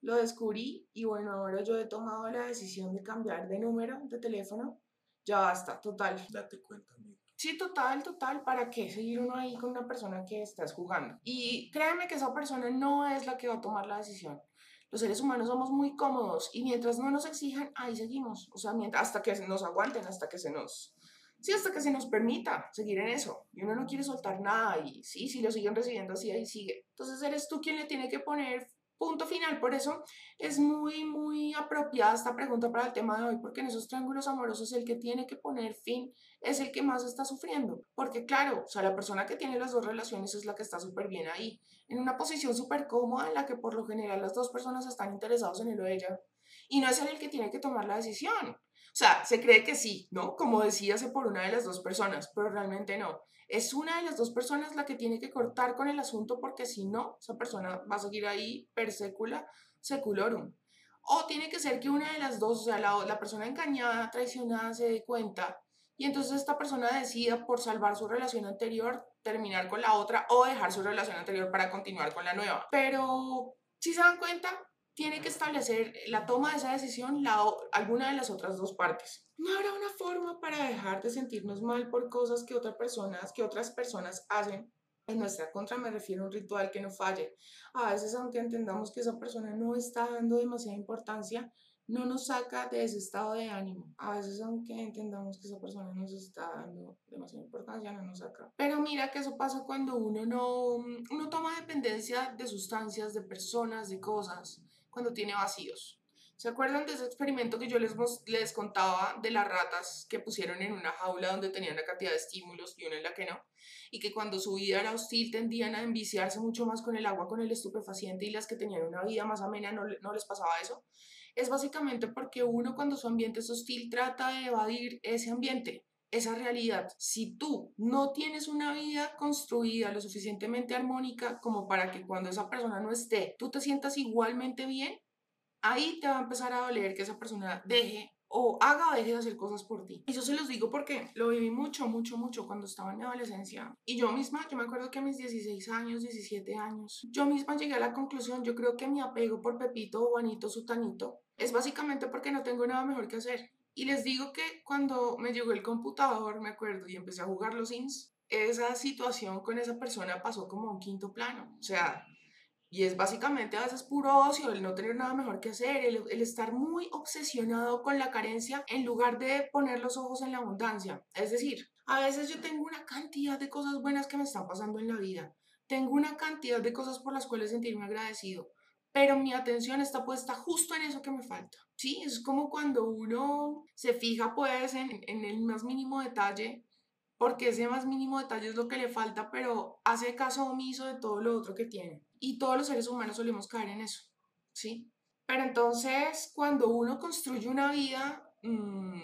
Lo descubrí y bueno, ahora yo he tomado la decisión de cambiar de número de teléfono ya basta, total. Date cuenta, amigo. Sí, total, total. ¿Para qué seguir uno ahí con una persona que estás jugando? Y créeme que esa persona no es la que va a tomar la decisión. Los seres humanos somos muy cómodos y mientras no nos exijan, ahí seguimos. O sea, mientras, hasta que nos aguanten, hasta que se nos... Sí, hasta que se nos permita seguir en eso. Y uno no quiere soltar nada y sí, si lo siguen recibiendo así, ahí sigue. Entonces eres tú quien le tiene que poner punto final. Por eso es muy, muy apropiada esta pregunta para el tema de hoy, porque en esos triángulos amorosos el que tiene que poner fin es el que más está sufriendo. Porque claro, o sea, la persona que tiene las dos relaciones es la que está súper bien ahí, en una posición súper cómoda en la que por lo general las dos personas están interesados en él o ella. Y no es él el que tiene que tomar la decisión. Sea, se cree que sí, ¿no? Como decíase por una de las dos personas, pero realmente no. Es una de las dos personas la que tiene que cortar con el asunto porque si no, esa persona va a seguir ahí per secula seculorum. O tiene que ser que una de las dos, o sea, la, la persona engañada, traicionada, se dé cuenta y entonces esta persona decida por salvar su relación anterior terminar con la otra o dejar su relación anterior para continuar con la nueva. Pero si se dan cuenta, tiene que establecer la toma de esa decisión la, alguna de las otras dos partes. No habrá una forma para dejar de sentirnos mal por cosas que otras personas, que otras personas hacen. En nuestra contra me refiero a un ritual que no falle. A veces, aunque entendamos que esa persona no está dando demasiada importancia, no nos saca de ese estado de ánimo. A veces, aunque entendamos que esa persona nos está dando demasiada importancia, no nos saca. Pero mira que eso pasa cuando uno no, uno toma dependencia de sustancias, de personas, de cosas, cuando tiene vacíos. ¿Se acuerdan de ese experimento que yo les, les contaba de las ratas que pusieron en una jaula donde tenían una cantidad de estímulos y una en la que no? Y que cuando su vida era hostil tendían a enviciarse mucho más con el agua, con el estupefaciente y las que tenían una vida más amena no, no les pasaba eso es básicamente porque uno cuando su ambiente es hostil trata de evadir ese ambiente, esa realidad. Si tú no tienes una vida construida lo suficientemente armónica como para que cuando esa persona no esté, tú te sientas igualmente bien, ahí te va a empezar a doler que esa persona deje o haga o deje de hacer cosas por ti. Eso se los digo porque lo viví mucho, mucho, mucho cuando estaba en mi adolescencia. Y yo misma, yo me acuerdo que a mis 16 años, 17 años, yo misma llegué a la conclusión, yo creo que mi apego por Pepito, Juanito, Sutanito, es básicamente porque no tengo nada mejor que hacer. Y les digo que cuando me llegó el computador, me acuerdo, y empecé a jugar los Sims, esa situación con esa persona pasó como a un quinto plano. O sea, y es básicamente a veces puro ocio, el no tener nada mejor que hacer, el, el, estar muy obsesionado con la carencia en lugar de poner los ojos en la abundancia. Es decir, a veces yo tengo una cantidad de cosas buenas que me están pasando en la vida. Tengo una cantidad de cosas por las cuales sentirme agradecido pero mi atención está puesta justo en eso que me falta. Sí, es como cuando uno se fija pues en, en el más mínimo detalle, porque ese más mínimo detalle es lo que le falta, pero hace caso omiso de todo lo otro que tiene. Y todos los seres humanos solemos caer en eso, ¿sí? Pero entonces, cuando uno construye una vida mmm,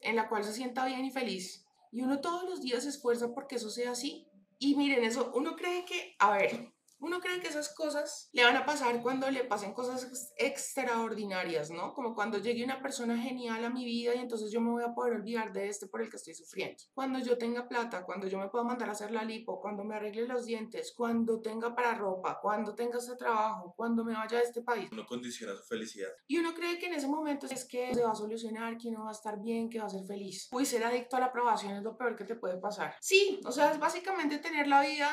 en la cual se sienta bien y feliz, y uno todos los días se esfuerza porque eso sea así, y miren, eso, uno cree que, a ver, uno cree que esas cosas le van a pasar cuando le pasen cosas extraordinarias, ¿no? Como cuando llegue una persona genial a mi vida y entonces yo me voy a poder olvidar de este por el que estoy sufriendo. Cuando yo tenga plata, cuando yo me pueda mandar a hacer la lipo, cuando me arregle los dientes, cuando tenga para ropa, cuando tenga ese trabajo, cuando me vaya a este país. Uno condiciona su felicidad. Y uno cree que en ese momento es que se va a solucionar, que uno va a estar bien, que va a ser feliz. Uy, ser adicto a la aprobación es lo peor que te puede pasar. Sí, o sea, es básicamente tener la vida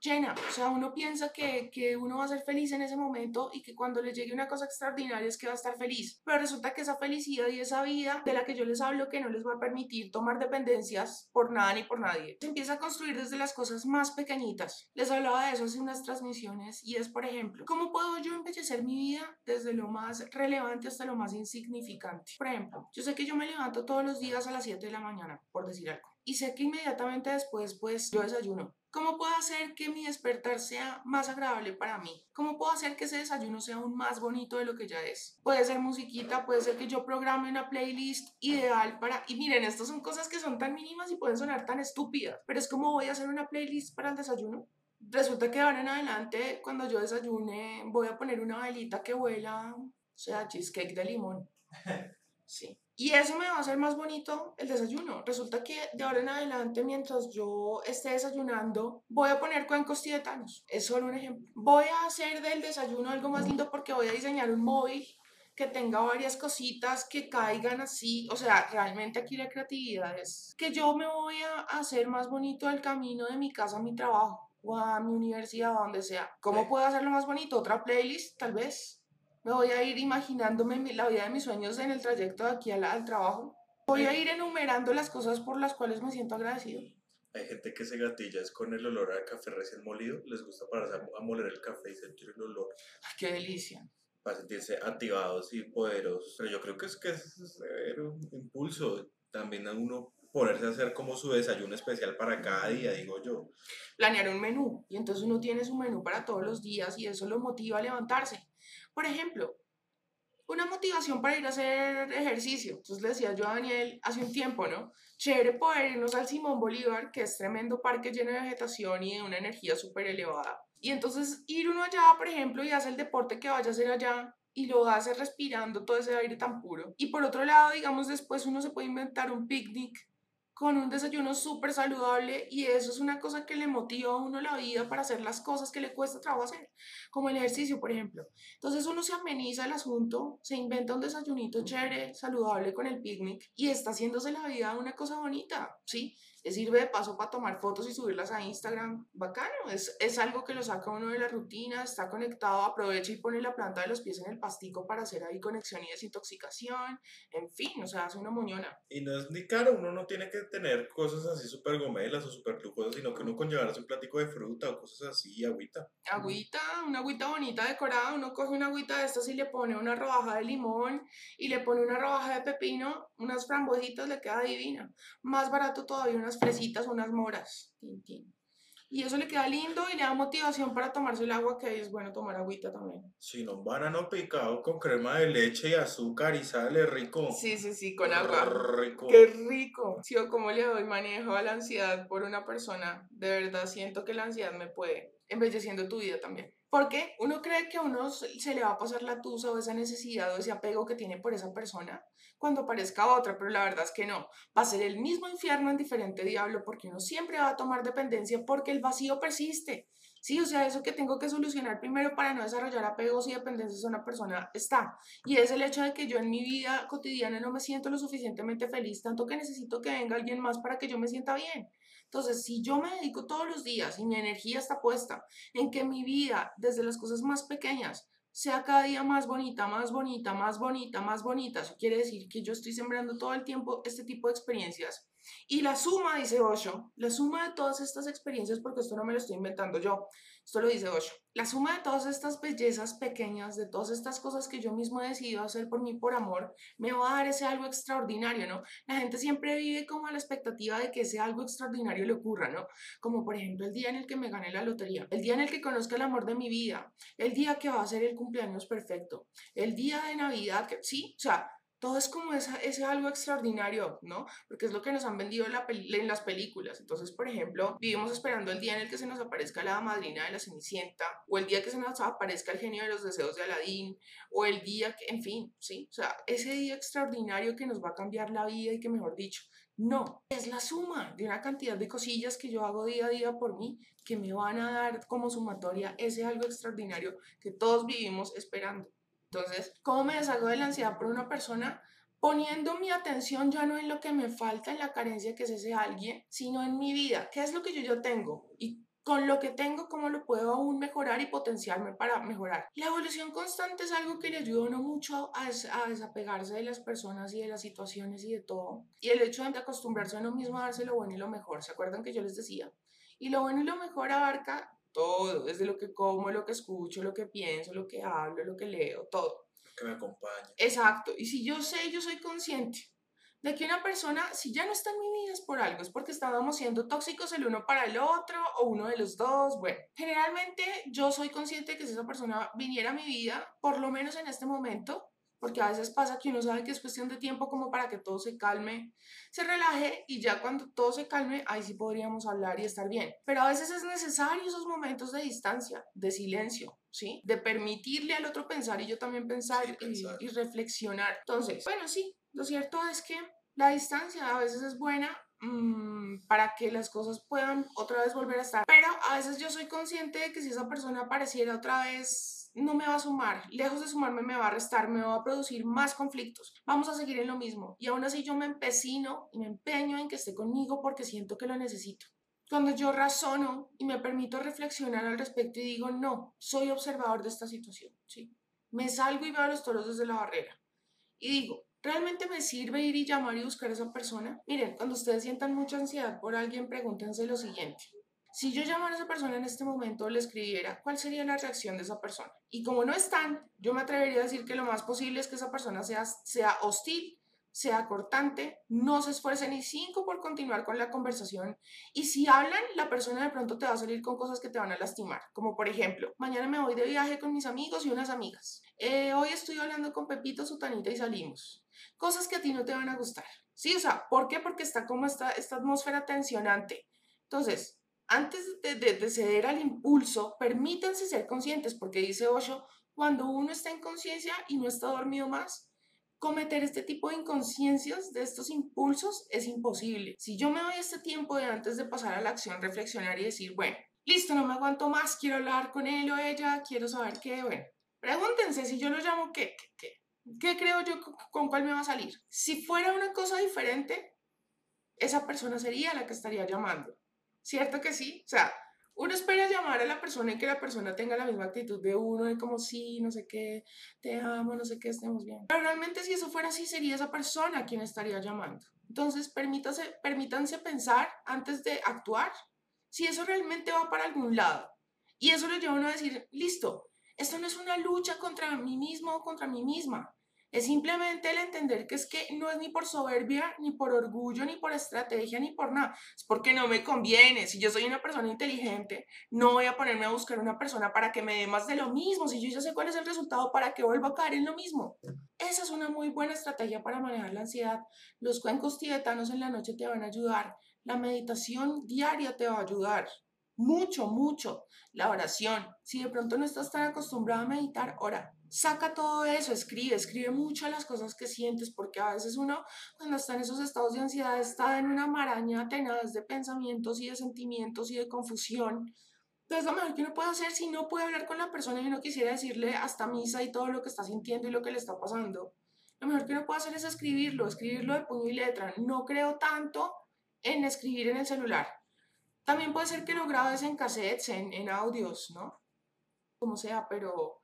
llena. O sea, uno piensa que, que, uno va a ser feliz en ese momento y que cuando le llegue una cosa extraordinaria es que va a estar feliz. Pero resulta que esa felicidad y esa vida de la que yo les hablo que no les va a permitir tomar dependencias por nada ni por nadie, se empieza a construir desde las cosas más pequeñitas. Les hablaba de eso hace unas transmisiones y es, por ejemplo, ¿cómo puedo yo embellecer mi vida desde lo más relevante hasta lo más insignificante? Por ejemplo, yo sé que yo me levanto todos los días a las 7 de la mañana, por decir algo. Y sé que inmediatamente después, pues, yo desayuno ¿Cómo puedo hacer que mi despertar sea más agradable para mí? ¿Cómo puedo hacer que ese desayuno sea aún más bonito de lo que ya es? Puede ser musiquita, puede ser que yo programe una playlist ideal para... Y miren, estas son cosas que son tan mínimas y pueden sonar tan estúpidas, pero es como voy a hacer una playlist para el desayuno. Resulta que ahora en adelante, cuando yo desayune, voy a poner una velita que vuela, o sea, cheesecake de limón. Sí. Y eso me va a hacer más bonito el desayuno. Resulta que de ahora en adelante, mientras yo esté desayunando, voy a poner cuencos tibetanos. Es solo un ejemplo. Voy a hacer del desayuno algo más lindo porque voy a diseñar un móvil que tenga varias cositas que caigan así. O sea, realmente aquí la creatividad es que yo me voy a hacer más bonito el camino de mi casa a mi trabajo o a mi universidad o donde sea. ¿Cómo puedo hacerlo más bonito? Otra playlist, tal vez me voy a ir imaginándome la vida de mis sueños en el trayecto de aquí al, al trabajo. Voy a ir enumerando las cosas por las cuales me siento agradecido. Hay gente que se gatilla es con el olor a café recién molido. Les gusta pararse a moler el café y sentir el olor. ¡Ay, qué delicia! Para sentirse activados y poderosos. Pero yo creo que es que es un impulso. También a uno ponerse a hacer como su desayuno especial para cada día, digo yo. Planear un menú. Y entonces uno tiene su menú para todos los días y eso lo motiva a levantarse. Por ejemplo, una motivación para ir a hacer ejercicio. Entonces le decía yo a Daniel hace un tiempo, ¿no? Chévere poder irnos al Simón Bolívar, que es tremendo parque lleno de vegetación y de una energía súper elevada. Y entonces ir uno allá, por ejemplo, y hace el deporte que vaya a hacer allá, y lo hace respirando todo ese aire tan puro. Y por otro lado, digamos, después uno se puede inventar un picnic con un desayuno súper saludable y eso es una cosa que le motiva a uno la vida para hacer las cosas que le cuesta trabajo hacer, como el ejercicio, por ejemplo. Entonces uno se ameniza el asunto, se inventa un desayunito chévere, saludable con el picnic y está haciéndose la vida una cosa bonita, ¿sí? Le sirve de paso para tomar fotos y subirlas a Instagram, bacano, es, es algo que lo saca uno de la rutina, está conectado, aprovecha y pone la planta de los pies en el pastico para hacer ahí conexión y desintoxicación, en fin, o sea, hace una muñona. Y no es ni caro, uno no tiene que tener cosas así súper gomelas o súper lujosas, sino que uno con llevarse un platico de fruta o cosas así, agüita. Agüita, una agüita bonita decorada, uno coge una agüita de estas y le pone una rodaja de limón y le pone una rodaja de pepino, unas frambuesitas, le queda divina. Más barato todavía unas fresitas, unas moras. Y eso le queda lindo y le da motivación para tomarse el agua, que es bueno tomar agüita también. Si no, un banano picado con crema de leche y azúcar y sale rico. Sí, sí, sí, con agua. Rico. Qué rico. Sí, o cómo le doy manejo a la ansiedad por una persona. De verdad siento que la ansiedad me puede embelleciendo tu vida también. Porque uno cree que a uno se le va a pasar la tusa o esa necesidad o ese apego que tiene por esa persona cuando aparezca otra, pero la verdad es que no. Va a ser el mismo infierno en diferente diablo porque uno siempre va a tomar dependencia porque el vacío persiste. Sí, o sea, eso que tengo que solucionar primero para no desarrollar apegos y dependencias a una persona está. Y es el hecho de que yo en mi vida cotidiana no me siento lo suficientemente feliz, tanto que necesito que venga alguien más para que yo me sienta bien. Entonces, si yo me dedico todos los días y mi energía está puesta en que mi vida, desde las cosas más pequeñas, sea cada día más bonita, más bonita, más bonita, más bonita, eso quiere decir que yo estoy sembrando todo el tiempo este tipo de experiencias. Y la suma, dice Osho, la suma de todas estas experiencias, porque esto no me lo estoy inventando yo, esto lo dice Osho, la suma de todas estas bellezas pequeñas, de todas estas cosas que yo mismo he decidido hacer por mí, por amor, me va a dar ese algo extraordinario, ¿no? La gente siempre vive como a la expectativa de que ese algo extraordinario le ocurra, ¿no? Como por ejemplo el día en el que me gané la lotería, el día en el que conozca el amor de mi vida, el día que va a ser el cumpleaños perfecto, el día de Navidad, que sí, o sea, todo es como esa, ese algo extraordinario, ¿no? Porque es lo que nos han vendido en las películas. Entonces, por ejemplo, vivimos esperando el día en el que se nos aparezca la madrina de la Cenicienta, o el día que se nos aparezca el genio de los deseos de Aladín, o el día que, en fin, ¿sí? O sea, ese día extraordinario que nos va a cambiar la vida y que, mejor dicho, no, es la suma de una cantidad de cosillas que yo hago día a día por mí que me van a dar como sumatoria ese algo extraordinario que todos vivimos esperando. Entonces, ¿cómo me deshago de la ansiedad por una persona? Poniendo mi atención ya no en lo que me falta, en la carencia que es ese alguien, sino en mi vida. ¿Qué es lo que yo ya tengo? Y con lo que tengo, ¿cómo lo puedo aún mejorar y potenciarme para mejorar? La evolución constante es algo que le ayuda a uno mucho a, a desapegarse de las personas y de las situaciones y de todo. Y el hecho de acostumbrarse a uno mismo a darse lo bueno y lo mejor. ¿Se acuerdan que yo les decía? Y lo bueno y lo mejor abarca todo, desde lo que como, lo que escucho, lo que pienso, lo que hablo, lo que leo, todo. Que me acompañe. Exacto. Y si yo sé, yo soy consciente de que una persona, si ya no está en mi vida es por algo, es porque estábamos siendo tóxicos el uno para el otro o uno de los dos. Bueno, generalmente yo soy consciente de que si esa persona viniera a mi vida, por lo menos en este momento, porque a veces pasa que uno sabe que es cuestión de tiempo como para que todo se calme, se relaje y ya cuando todo se calme, ahí sí podríamos hablar y estar bien. Pero a veces es necesario esos momentos de distancia, de silencio, ¿sí? De permitirle al otro pensar y yo también pensar, Sí, y- pensar. y reflexionar. Entonces, bueno, sí, lo cierto es que la distancia a veces es buena mm, para que las cosas puedan otra vez volver a estar. Pero a veces yo soy consciente de que si esa persona apareciera otra vez, no me va a sumar. Lejos de sumarme, me va a restar, me va a producir más conflictos. Vamos a seguir en lo mismo. Y aún así yo me empecino y me empeño en que esté conmigo porque siento que lo necesito. Cuando yo razono y me permito reflexionar al respecto y digo, no, soy observador de esta situación, ¿sí? Me salgo y veo a los toros desde la barrera. Y digo, ¿realmente me sirve ir y llamar y buscar a esa persona? Miren, cuando ustedes sientan mucha ansiedad por alguien, pregúntense lo siguiente. Si yo llamara a esa persona en este momento le escribiera, ¿cuál sería la reacción de esa persona? Y como no están, yo me atrevería a decir que lo más posible es que esa persona sea, sea hostil, sea cortante, no se esfuerce ni cinco por continuar con la conversación y si hablan, la persona de pronto te va a salir con cosas que te van a lastimar, como por ejemplo, mañana me voy de viaje con mis amigos y unas amigas, Eh, hoy estoy hablando con Pepito, Sutanita y salimos, cosas que a ti no te van a gustar, ¿sí? O sea, ¿por qué? Porque está como esta, esta atmósfera tensionante. Entonces, antes de, de, de ceder al impulso, permítanse ser conscientes, porque dice Osho, cuando uno está en conciencia y no está dormido más, cometer este tipo de inconsciencias, de estos impulsos, es imposible. Si yo me doy este tiempo de antes de pasar a la acción, reflexionar y decir, bueno, listo, no me aguanto más, quiero hablar con él o ella, quiero saber qué, bueno, pregúntense si yo lo llamo qué, qué, qué, qué creo yo con cuál me va a salir. Si fuera una cosa diferente, esa persona sería la que estaría llamando. ¿Cierto que sí? O sea, uno espera llamar a la persona y que la persona tenga la misma actitud de uno, de como sí, no sé qué, te amo, no sé qué, estemos bien. Pero realmente si eso fuera así, sería esa persona quien estaría llamando. Entonces, permítase, permítanse pensar antes de actuar si eso realmente va para algún lado. Y eso lo lleva a uno a decir, listo, esto no es una lucha contra mí mismo o contra mí misma. Es simplemente el entender que es que no es ni por soberbia, ni por orgullo, ni por estrategia, ni por nada. Es porque no me conviene. Si yo soy una persona inteligente, no voy a ponerme a buscar una persona para que me dé más de lo mismo. Si yo ya sé cuál es el resultado, para que vuelva a caer en lo mismo. Esa es una muy buena estrategia para manejar la ansiedad. Los cuencos tibetanos en la noche te van a ayudar. La meditación diaria te va a ayudar. Mucho, mucho. La oración. Si de pronto no estás tan acostumbrado a meditar, ora saca todo eso, escribe, escribe mucho las cosas que sientes, porque a veces uno cuando está en esos estados de ansiedad está en una maraña tenaz de pensamientos y de sentimientos y de confusión. Entonces lo mejor que uno puede hacer si no puede hablar con la persona y uno quisiera decirle hasta misa y todo lo que está sintiendo y lo que le está pasando, lo mejor que uno puede hacer es escribirlo, escribirlo de puño y letra. No creo tanto en escribir en el celular. También puede ser que lo grabes en cassettes, en, en audios, ¿no? Como sea, pero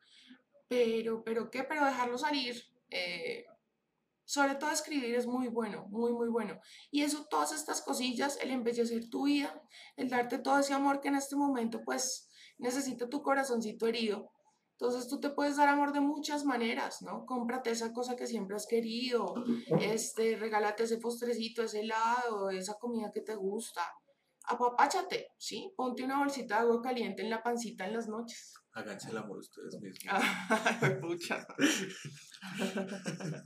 pero, pero qué, pero dejarlo salir. Eh, sobre todo escribir es muy bueno, muy, muy bueno. Y eso, todas estas cosillas, el embellecer tu vida, el darte todo ese amor que en este momento pues necesita tu corazoncito herido. Entonces tú te puedes dar amor de muchas maneras, ¿no? Cómprate esa cosa que siempre has querido, este, regálate ese postrecito, ese helado, esa comida que te gusta. Apapáchate, ¿sí? Ponte una bolsita de agua caliente en la pancita en las noches. Háganse el amor ustedes mismos. Pucha.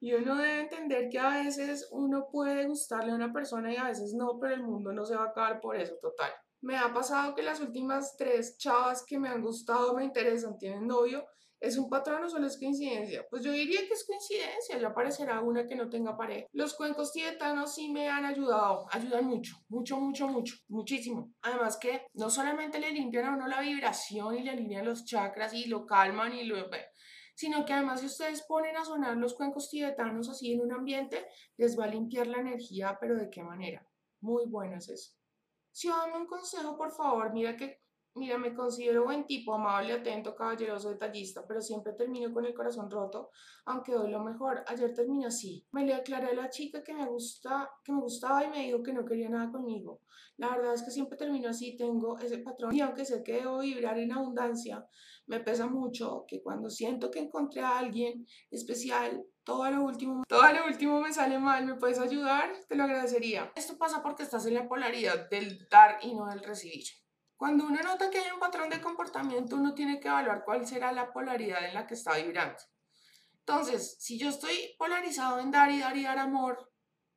y uno debe entender que a veces uno puede gustarle a una persona y a veces no, pero el mundo no se va a acabar por eso, total. Me ha pasado que las últimas tres chavas que me han gustado, me interesan, tienen novio ¿Es un patrón o solo es coincidencia? Pues yo diría que es coincidencia, ya aparecerá una que no tenga pareja. Los cuencos tibetanos sí me han ayudado, ayudan mucho, mucho, mucho, mucho, muchísimo. Además que no solamente le limpian a uno la vibración y le alinean los chakras y lo calman y lo... sino que además si ustedes ponen a sonar los cuencos tibetanos así en un ambiente, les va a limpiar la energía, pero ¿de qué manera? Muy bueno es eso. Si dame un consejo, por favor, mira que Mira, me considero buen tipo, amable, atento, caballeroso, detallista, pero siempre termino con el corazón roto, aunque doy lo mejor. Ayer terminé así. Me le aclaré a la chica que me, gusta, que me gustaba y me dijo que no quería nada conmigo. La verdad es que siempre termino así, tengo ese patrón y aunque sé que debo vibrar en abundancia, me pesa mucho que cuando siento que encontré a alguien especial, todo lo último, todo lo último me sale mal, ¿me puedes ayudar? Te lo agradecería. Esto pasa porque estás en la polaridad del dar y no del recibir. Cuando uno nota que hay un patrón de comportamiento, uno tiene que evaluar cuál será la polaridad en la que está vibrando. Entonces, si yo estoy polarizado en dar y dar y dar amor,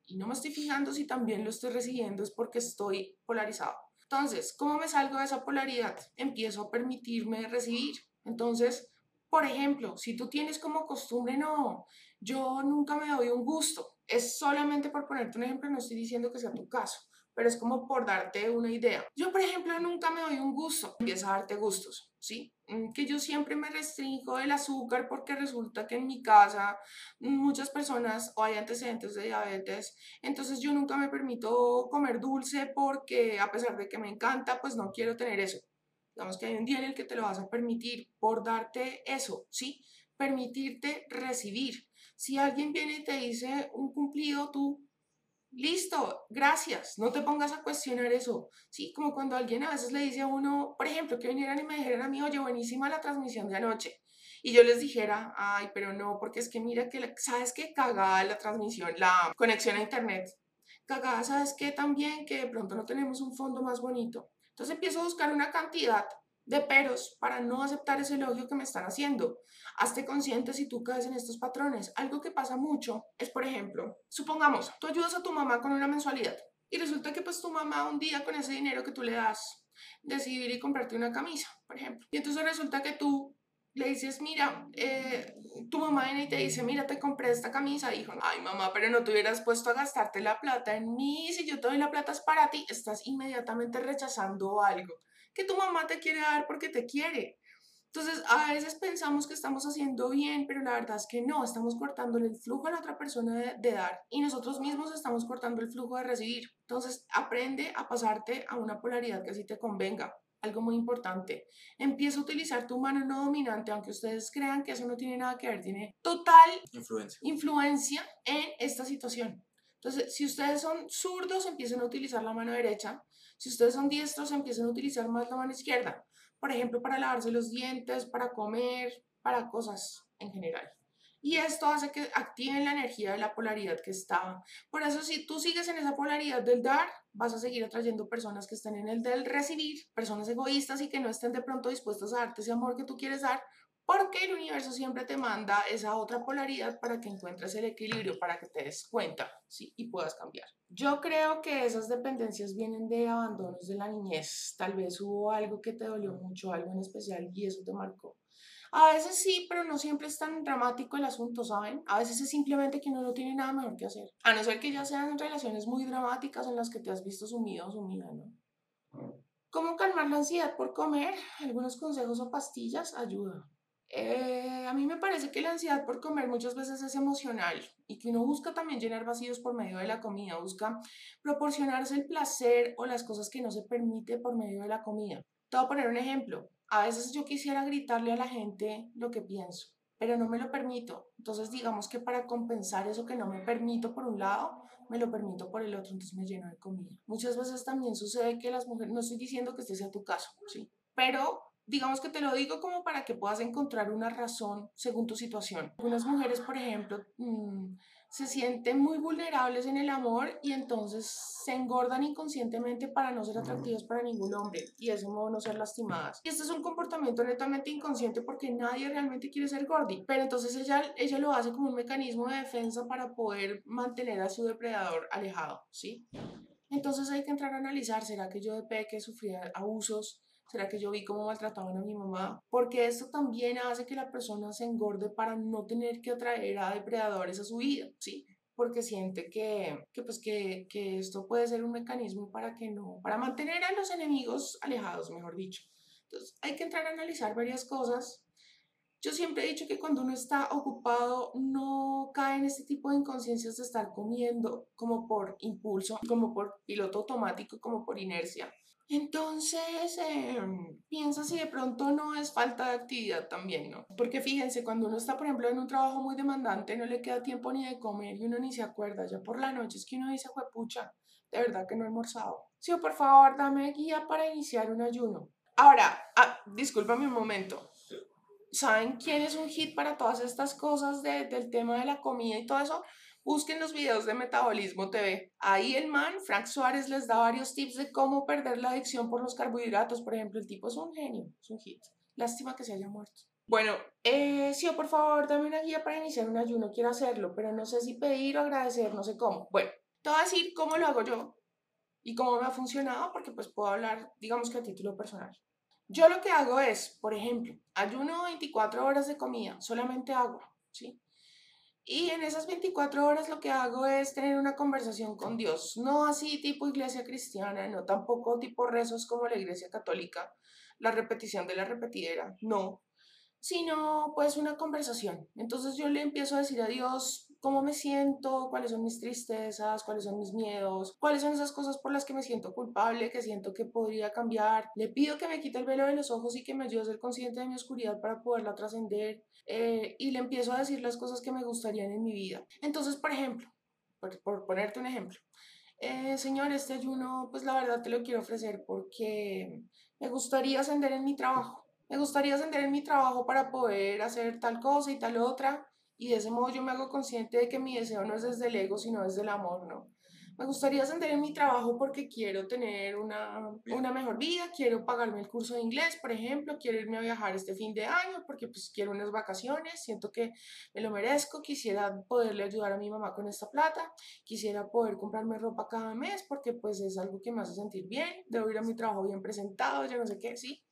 y no me estoy fijando si también lo estoy recibiendo, es porque estoy polarizado. Entonces, ¿cómo me salgo de esa polaridad? Empiezo a permitirme recibir. Entonces, por ejemplo, si tú tienes como costumbre, no, yo nunca me doy un gusto. Es solamente por ponerte un ejemplo, no estoy diciendo que sea tu caso pero es como por darte una idea. Yo, por ejemplo, nunca me doy un gusto, empiezo a darte gustos, ¿sí? Mm, que yo siempre me restringo del azúcar porque resulta que en mi casa muchas personas o hay antecedentes de diabetes, entonces yo nunca me permito comer dulce porque a pesar de que me encanta, pues no quiero tener eso. Digamos que hay un día en el que te lo vas a permitir por darte eso, ¿sí? Permitirte recibir. Si alguien viene y te dice un cumplido, tú Listo, gracias. No te pongas a cuestionar eso. Sí, como cuando alguien a veces le dice a uno, por ejemplo, que vinieran y me dijeran a mí, oye, buenísima la transmisión de anoche. y yo les dijera, ay, pero no, porque es que mira que, ¿sabes qué? Cagada la transmisión, la conexión a internet. Cagada, ¿sabes qué? También que de pronto no tenemos un fondo más bonito. Entonces empiezo a buscar una cantidad de peros para no aceptar ese elogio que me están haciendo. Hazte consciente si tú caes en estos patrones. Algo que pasa mucho es, por ejemplo, supongamos, tú ayudas a tu mamá con una mensualidad y resulta que pues tu mamá un día con ese dinero que tú le das decidir y comprarte una camisa, por ejemplo. Y entonces resulta que tú le dices, mira, eh, tu mamá viene y te dice, mira, te compré esta camisa, hijo. Ay, mamá, pero no te hubieras puesto a gastarte la plata en mí. Si yo te doy la plata es para ti. Estás inmediatamente rechazando algo que tu mamá te quiere dar porque te quiere. Entonces, a veces pensamos que estamos haciendo bien, pero la verdad es que no, estamos cortándole el flujo a la otra persona de, de dar y nosotros mismos estamos cortando el flujo de recibir. Entonces, aprende a pasarte a una polaridad que así te convenga. Algo muy importante, empieza a utilizar tu mano no dominante, aunque ustedes crean que eso no tiene nada que ver, tiene total Influencia. influencia en esta situación. Entonces, si ustedes son zurdos, empiecen a utilizar la mano derecha. Si ustedes son diestros, empiecen a utilizar más la mano izquierda. Por ejemplo, para lavarse los dientes, para comer, para cosas en general. Y esto hace que activen la energía de la polaridad que está. Por eso, si tú sigues en esa polaridad del dar, vas a seguir atrayendo personas que estén en el del recibir, personas egoístas y que no estén de pronto dispuestas a darte ese amor que tú quieres dar, porque el universo siempre te manda esa otra polaridad para que encuentres el equilibrio, para que te des cuenta ¿sí? y puedas cambiar. Yo creo que esas dependencias vienen de abandonos de la niñez. Tal vez hubo algo que te dolió mucho, algo en especial y eso te marcó. A veces sí, pero no siempre es tan dramático el asunto, ¿saben? A veces es simplemente que uno no tiene nada mejor que hacer. A no ser que ya sean relaciones muy dramáticas en las que te has visto sumido o sumida, ¿no? ¿Cómo calmar la ansiedad por comer? Algunos consejos o pastillas ayudan. Eh, a mí me parece que la ansiedad por comer muchas veces es emocional y que uno busca también llenar vacíos por medio de la comida, busca proporcionarse el placer o las cosas que no se permite por medio de la comida. Te voy a poner un ejemplo. A veces yo quisiera gritarle a la gente lo que pienso, pero no me lo permito. Entonces digamos que para compensar eso que no me permito por un lado, me lo permito por el otro, entonces me lleno de comida. Muchas veces también sucede que las mujeres, no estoy diciendo que este sea tu caso, ¿sí? Pero digamos que te lo digo como para que puedas encontrar una razón según tu situación. Algunas mujeres, por ejemplo, mmm, se sienten muy vulnerables en el amor y entonces se engordan inconscientemente para no ser atractivas para ningún hombre y de ese modo no ser lastimadas. Y este es un comportamiento netamente inconsciente porque nadie realmente quiere ser gordi, pero entonces ella, ella lo hace como un mecanismo de defensa para poder mantener a su depredador alejado, ¿sí? Entonces hay que entrar a analizar, ¿será que yo de peque sufría abusos? ¿Será que yo vi cómo maltrataban a mi mamá? Porque esto también hace que la persona se engorde para no tener que atraer a depredadores a su vida, ¿sí? Porque siente que, que, pues que, que esto puede ser un mecanismo para que no, para mantener a los enemigos alejados, mejor dicho. Entonces hay que entrar a analizar varias cosas. Yo siempre he dicho que cuando uno está ocupado no cae en este tipo de inconsciencias de estar comiendo como por impulso, como por piloto automático, como por inercia. Entonces, eh, piensa si de pronto no es falta de actividad también, ¿no? Porque fíjense, cuando uno está, por ejemplo, en un trabajo muy demandante, no le queda tiempo ni de comer y uno ni se acuerda, ya por la noche es que uno dice, pucha, de verdad que no he almorzado. Sí, por favor, dame guía para iniciar un ayuno. Ahora, ah, discúlpame un momento. ¿Saben quién es un hit para todas estas cosas de, del tema de la comida y todo eso? Busquen los videos de Metabolismo TV. Ahí el man, Frank Suárez, les da varios tips de cómo perder la adicción por los carbohidratos. Por ejemplo, el tipo es un genio, es un hit. Lástima que se haya muerto. Bueno, eh, sí, por favor, dame una guía para iniciar un ayuno. Quiero hacerlo, pero no sé si pedir o agradecer, no sé cómo. Bueno, te voy a decir cómo lo hago yo y cómo me ha funcionado, porque pues puedo hablar, digamos que a título personal. Yo lo que hago es, por ejemplo, ayuno 24 horas de comida, solamente agua, ¿sí? Y en esas 24 horas lo que hago es tener una conversación con Dios, no así tipo iglesia cristiana, no tampoco tipo rezos como la iglesia católica, la repetición de la repetidera, no, sino pues una conversación. Entonces yo le empiezo a decir a Dios cómo me siento, cuáles son mis tristezas, cuáles son mis miedos, cuáles son esas cosas por las que me siento culpable, que siento que podría cambiar. Le pido que me quite el velo de los ojos y que me ayude a ser consciente de mi oscuridad para poderla trascender. Eh, y le empiezo a decir las cosas que me gustarían en mi vida. Entonces, por ejemplo, por, por ponerte un ejemplo, eh, señor, este ayuno, pues la verdad te lo quiero ofrecer porque me gustaría ascender en mi trabajo Me gustaría ascender en mi trabajo para poder hacer tal cosa y tal otra. Y de ese modo yo me hago consciente de que mi deseo no es desde el ego, sino desde el amor, ¿no? Me gustaría ascender en mi trabajo porque quiero tener una, una, mejor vida, quiero pagarme el curso de inglés, por ejemplo, quiero irme a viajar este fin de año porque pues quiero unas vacaciones, siento que me lo merezco, quisiera poderle ayudar a mi mamá con esta plata, quisiera poder comprarme ropa cada mes porque pues es algo que me hace sentir bien, debo ir a mi trabajo bien presentado, ya no sé qué, sí.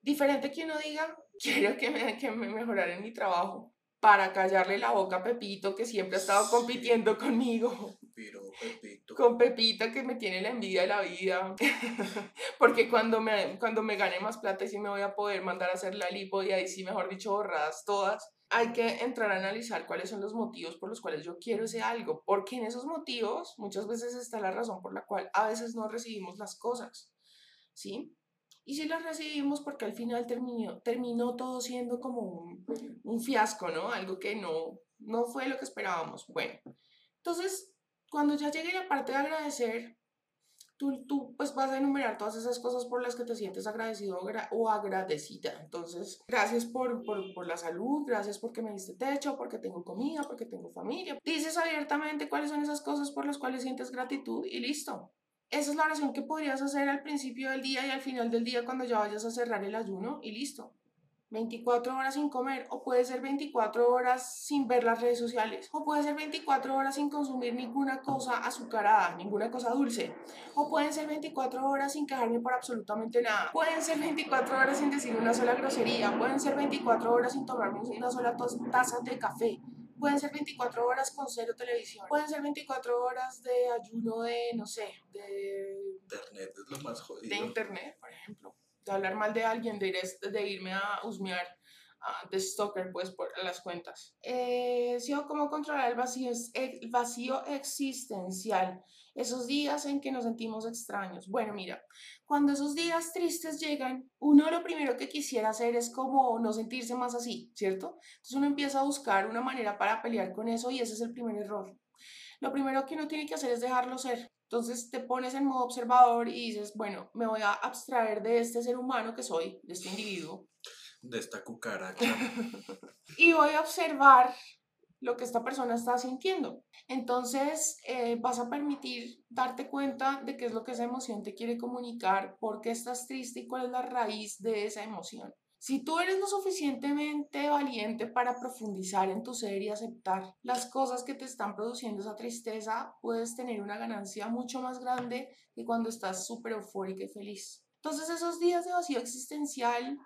Diferente que uno diga, quiero que me, que me mejorar en mi trabajo para callarle la boca a Pepito, que siempre ha estado compitiendo conmigo. Pero Pepito. Con Pepita, que me tiene la envidia de la vida. Porque cuando me, cuando me gane más plata, y sí me voy a poder mandar a hacer la lipo, y ahí sí, mejor dicho, borradas todas. Hay que entrar a analizar cuáles son los motivos por los cuales yo quiero ese algo. Porque en esos motivos muchas veces está la razón por la cual a veces no recibimos las cosas. ¿Sí? Y sí las recibimos porque al final terminó, terminó todo siendo como un, un, fiasco, ¿no? Algo que no, no fue lo que esperábamos. Bueno, entonces, cuando ya llegue la parte de agradecer, tú, tú pues vas a enumerar todas esas cosas por las que te sientes agradecido o agradecida. Entonces, gracias por, por, por la salud, gracias porque me diste techo, porque tengo comida, porque tengo familia. Dices abiertamente cuáles son esas cosas por las cuales sientes gratitud y listo. Esa es la oración que podrías hacer al principio del día y al final del día cuando ya vayas a cerrar el ayuno y listo. 24 horas sin comer, o puede ser 24 horas sin ver las redes sociales, o puede ser 24 horas sin consumir ninguna cosa azucarada, ninguna cosa dulce, o pueden ser 24 horas sin quejarme por absolutamente nada, pueden ser 24 horas sin decir una sola grosería, pueden ser 24 horas sin tomarme una sola taza de café, Pueden ser 24 horas con cero televisión. Pueden ser 24 horas de ayuno de, no sé, de... Internet es lo más jodido. De internet, por ejemplo. De hablar mal de alguien, de, ir, de irme a husmear de stalker, pues, por las cuentas. Eh, ¿Sí o cómo controlar el vacío, el vacío existencial? Esos días en que nos sentimos extraños. Bueno, mira, cuando esos días tristes llegan, uno lo primero que quisiera hacer es como no sentirse más así, ¿cierto? Entonces uno empieza a buscar una manera para pelear con eso y ese es el primer error. Lo primero que uno tiene que hacer es dejarlo ser. Entonces te pones en modo observador y dices, bueno, me voy a abstraer de este ser humano que soy, de este individuo, de esta cucaracha. y voy a observar lo que esta persona está sintiendo. Entonces eh, vas a permitir darte cuenta de qué es lo que esa emoción te quiere comunicar, por qué estás triste y cuál es la raíz de esa emoción. Si tú eres lo suficientemente valiente para profundizar en tu ser y aceptar las cosas que te están produciendo esa tristeza, puedes tener una ganancia mucho más grande que cuando estás súper eufórica y feliz. Entonces esos días de vacío existencial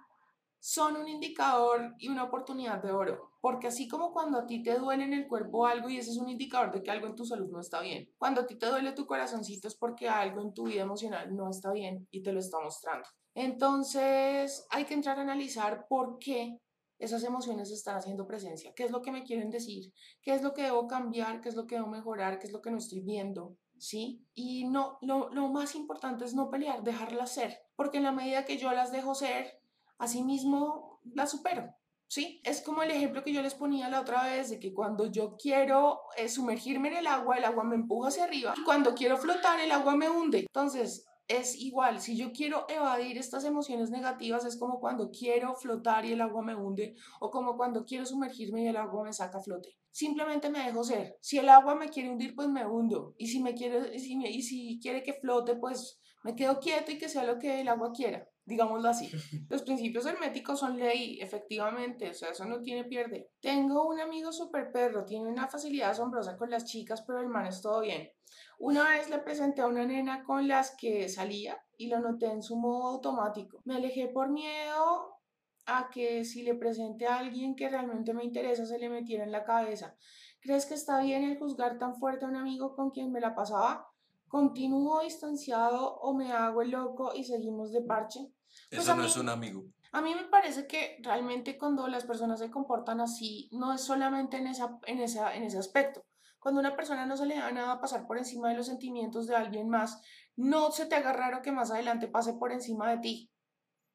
son un indicador y una oportunidad de oro. Porque así como cuando a ti te duele en el cuerpo algo y ese es un indicador de que algo en tu salud no está bien, cuando a ti te duele tu corazoncito es porque algo en tu vida emocional no está bien y te lo está mostrando. Entonces hay que entrar a analizar por qué esas emociones están haciendo presencia, qué es lo que me quieren decir, qué es lo que debo cambiar, qué es lo que debo mejorar, qué es lo que no estoy viendo, ¿sí? Y no, lo, lo más importante es no pelear, dejarlas ser, porque en la medida que yo las dejo ser, asimismo la supero. ¿Sí? Es como el ejemplo que yo les ponía la otra vez de que cuando yo quiero eh, sumergirme en el agua, el agua me empuja hacia arriba. Y cuando quiero flotar, el agua me hunde. Entonces, es igual, si yo quiero evadir estas emociones negativas, es como cuando quiero flotar y el agua me hunde, o como cuando quiero sumergirme y el agua me saca a flote. Simplemente me dejo ser. Si el agua me quiere hundir, pues me hundo. Y si, me quiere, y si, y si quiere que flote, pues me quedo quieto y que sea lo que el agua quiera digámoslo así. Los principios herméticos son ley, efectivamente, o sea, eso no tiene pierde. Tengo un amigo súper perro, tiene una facilidad asombrosa con las chicas, pero el man es todo bien. Una vez le presenté a una nena con las que salía y lo noté en su modo automático. Me alejé por miedo a que si le presente a alguien que realmente me interesa se le metiera en la cabeza. ¿Crees que está bien el juzgar tan fuerte a un amigo con quien me la pasaba? ¿Continúo distanciado o me hago el loco y seguimos de parche? Pues Eso no es un amigo. A mí me parece que realmente cuando las personas se comportan así, no es solamente en, esa, en, esa, en ese aspecto. Cuando una persona no se le da nada pasar por encima de los sentimientos de alguien más, no se te haga raro que más adelante pase por encima de ti.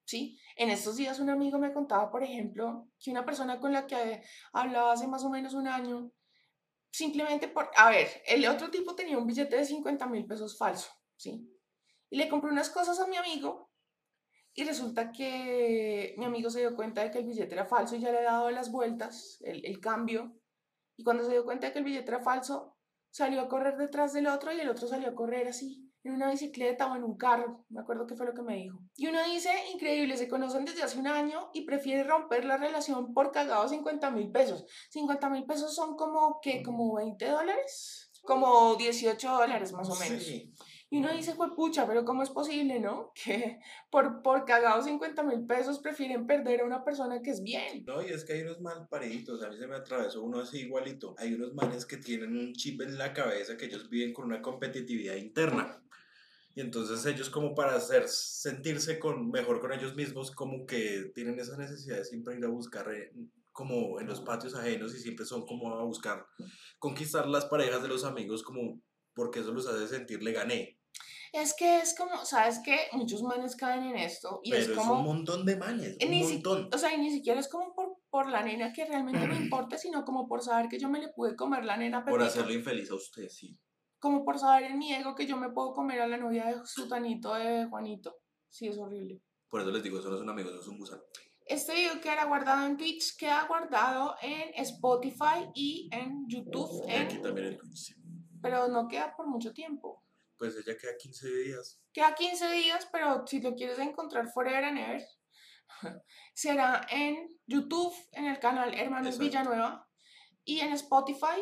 ¿Sí? En estos días un amigo me contaba, por ejemplo, que una persona con la que hablaba hace más o menos un año simplemente por, a ver, el otro tipo tenía un billete de 50 mil pesos falso, ¿sí? Y le compré unas cosas a mi amigo Y resulta que mi amigo se dio cuenta de que el billete era falso y ya le había dado las vueltas, el, el cambio. Y cuando se dio cuenta de que el billete era falso, salió a correr detrás del otro y el otro salió a correr así, en una bicicleta o en un carro. Me acuerdo que fue lo que me dijo. Y uno dice, increíble, se conocen desde hace un año y prefiere romper la relación por cagado 50 mil pesos. 50 mil pesos son como, ¿qué? Como 20 dólares. Como 18 dólares más o menos. Sí. Y uno dice, pues pucha, pero ¿cómo es posible, no? Que por, por cagados 50 mil pesos prefieren perder a una persona que es bien. No, y es que hay unos mal pariditos, a mí se me atravesó uno así igualito. Hay unos manes que tienen un chip en la cabeza que ellos viven con una competitividad interna. Y entonces ellos como para hacer sentirse con, mejor con ellos mismos, como que tienen esa necesidad de siempre ir a buscar eh, como en los patios ajenos y siempre son como a buscar conquistar las parejas de los amigos como porque eso los hace sentir le gané. Es que es como, ¿sabes qué? Muchos manes caen en esto y Pero es es, como... un montón de manes, un ni si- montón. O sea, y ni siquiera es como por, por la nena que realmente me importe, sino como por saber que yo me le pude comer la nena Por hacerlo infeliz a usted, sí. Como por saber en mi ego que yo me puedo comer a la novia de Sutanito de Juanito. Sí, es horrible. Por eso les digo, eso no es un amigo, eso es un gusano. Este video queda guardado en Twitch, queda guardado en Spotify y en YouTube, Y aquí en- también el Twitch, pero no queda por mucho tiempo. Pues ella queda 15 días. Queda 15 días, pero si lo quieres encontrar forever and ever, será en YouTube, en el canal Hermanos Exacto. Villanueva, y en Spotify.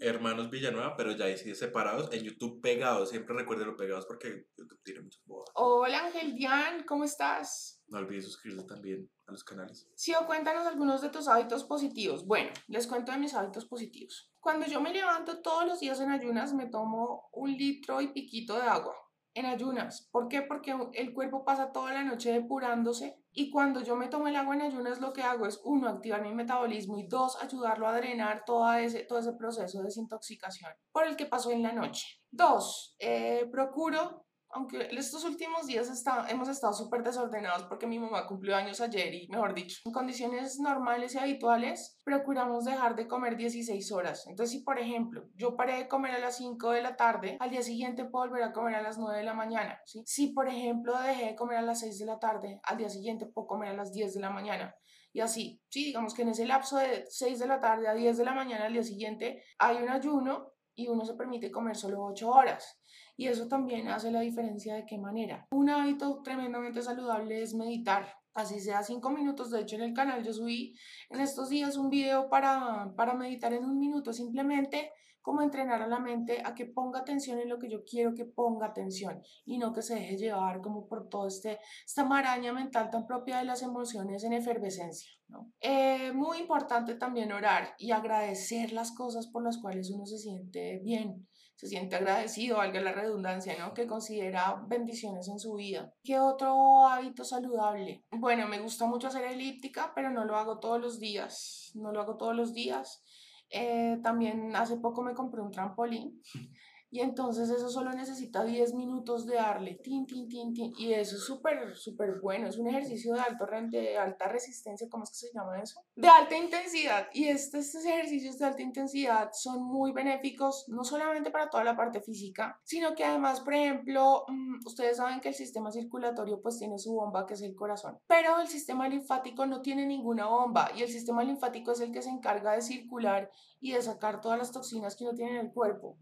Hermanos Villanueva, pero ya ahí sí separados. En YouTube pegados, siempre recuerden los pegados porque YouTube tiene muchas bodas. Hola Ángel Dian, ¿cómo estás? No olvides suscribirse también a los canales. Sí, o cuéntanos algunos de tus hábitos positivos. Bueno, les cuento de mis hábitos positivos. Cuando yo me levanto todos los días en ayunas, me tomo un litro y piquito de agua. En ayunas. ¿Por qué? Porque el cuerpo pasa toda la noche depurándose y cuando yo me tomo el agua en ayunas lo que hago es, uno, activar mi metabolismo y dos, ayudarlo a drenar todo ese, todo ese proceso de desintoxicación por el que pasó en la noche. Dos, eh, procuro aunque estos últimos días está- hemos estado súper desordenados porque mi mamá cumplió años ayer y, mejor dicho, en condiciones normales y habituales, procuramos dejar de comer 16 horas. Entonces, si por ejemplo yo paré de comer a las 5 de la tarde, al día siguiente puedo volver a comer a las 9 de la mañana. ¿sí? Si por ejemplo dejé de comer a las 6 de la tarde, al día siguiente puedo comer a las 10 de la mañana. Y así, sí, digamos que en ese lapso de 6 de la tarde a 10 de la mañana al día siguiente hay un ayuno y uno se permite comer solo 8 horas. Y eso también hace la diferencia de qué manera. Un hábito tremendamente saludable es meditar. Así sea cinco minutos. De hecho, en el canal yo subí en estos días un video para, para meditar en un minuto. Simplemente como entrenar a la mente a que ponga atención en lo que yo quiero que ponga atención y no que se deje llevar como por todo este, esta maraña mental tan propia de las emociones en efervescencia. Eh, muy importante también orar y agradecer las cosas por las cuales uno se siente bien se siente agradecido, valga la redundancia, ¿no? Que considera bendiciones en su vida. ¿Qué otro hábito saludable? Bueno, me gusta mucho hacer elíptica, pero no lo hago todos los días. No lo hago todos los días. Eh, también hace poco me compré un trampolín y entonces eso solo necesita 10 minutos de darle, tin, tin, tin, tin, y eso es súper, súper bueno, es un ejercicio de, alto, de alta resistencia, ¿cómo es que se llama eso? De alta intensidad, y estos, estos ejercicios de alta intensidad son muy benéficos, no solamente para toda la parte física, sino que además, por ejemplo, mm, ustedes saben que el sistema circulatorio pues tiene su bomba, que es el corazón, pero el sistema linfático no tiene ninguna bomba, y el sistema linfático es el que se encarga de circular y de sacar todas las toxinas que uno tiene en el cuerpo.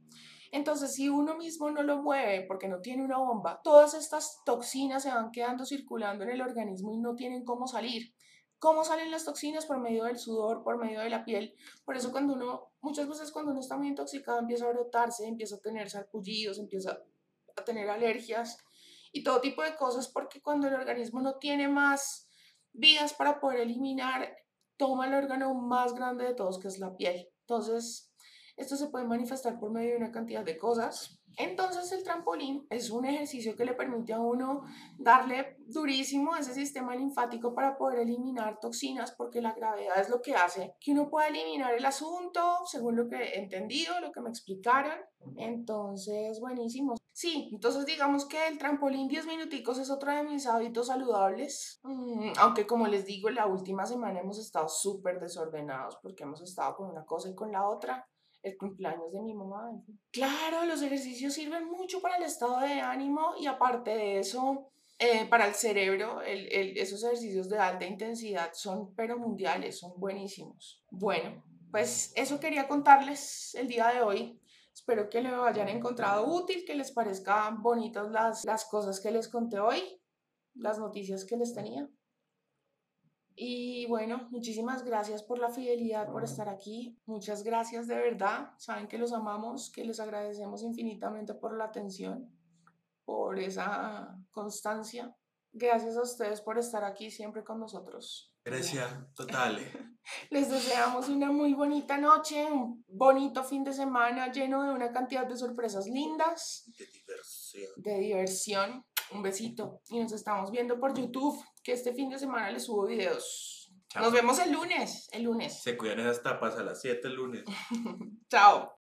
Entonces, si uno mismo no lo mueve porque no tiene una bomba, todas estas toxinas se van quedando circulando en el organismo y no tienen cómo salir. ¿Cómo salen las toxinas? Por medio del sudor, por medio de la piel. Por eso cuando uno, muchas veces cuando uno está muy intoxicado, empieza a brotarse, empieza a tener sarpullidos, empieza a tener alergias y todo tipo de cosas, porque cuando el organismo no tiene más vías para poder eliminar, toma el órgano más grande de todos, que es la piel. Entonces, esto se puede manifestar por medio de una cantidad de cosas. Entonces el trampolín es un ejercicio que le permite a uno darle durísimo a ese sistema linfático para poder eliminar toxinas porque la gravedad es lo que hace que uno pueda eliminar el asunto según lo que he entendido, lo que me explicaron. Entonces, buenísimo. Sí, entonces digamos que el trampolín 10 minuticos es otro de mis hábitos saludables. Mm, aunque como les digo, la última semana hemos estado súper desordenados porque hemos estado con una cosa y con la otra el cumpleaños de mi mamá. Claro, los ejercicios sirven mucho para el estado de ánimo y aparte de eso, eh, para el cerebro, el- el- esos ejercicios de alta intensidad son pero mundiales, son buenísimos. Bueno, pues eso quería contarles el día de hoy. Espero que lo hayan encontrado útil, que les parezcan bonitas las, las cosas que les conté hoy, las noticias que les tenía. Y bueno, muchísimas gracias por la fidelidad, por estar aquí. Muchas gracias de verdad. Saben que los amamos, que les agradecemos infinitamente por la atención, por esa constancia. Gracias a ustedes por estar aquí siempre con nosotros. Grecia, total. Les deseamos una muy bonita noche, un bonito fin de semana lleno de una cantidad de sorpresas lindas, De diversión. de diversión. Un besito y nos estamos viendo por YouTube, que este fin de semana les subo videos. Chao. Nos vemos el lunes, el lunes. Se cuidan esas tapas a las 7 el lunes. Chao.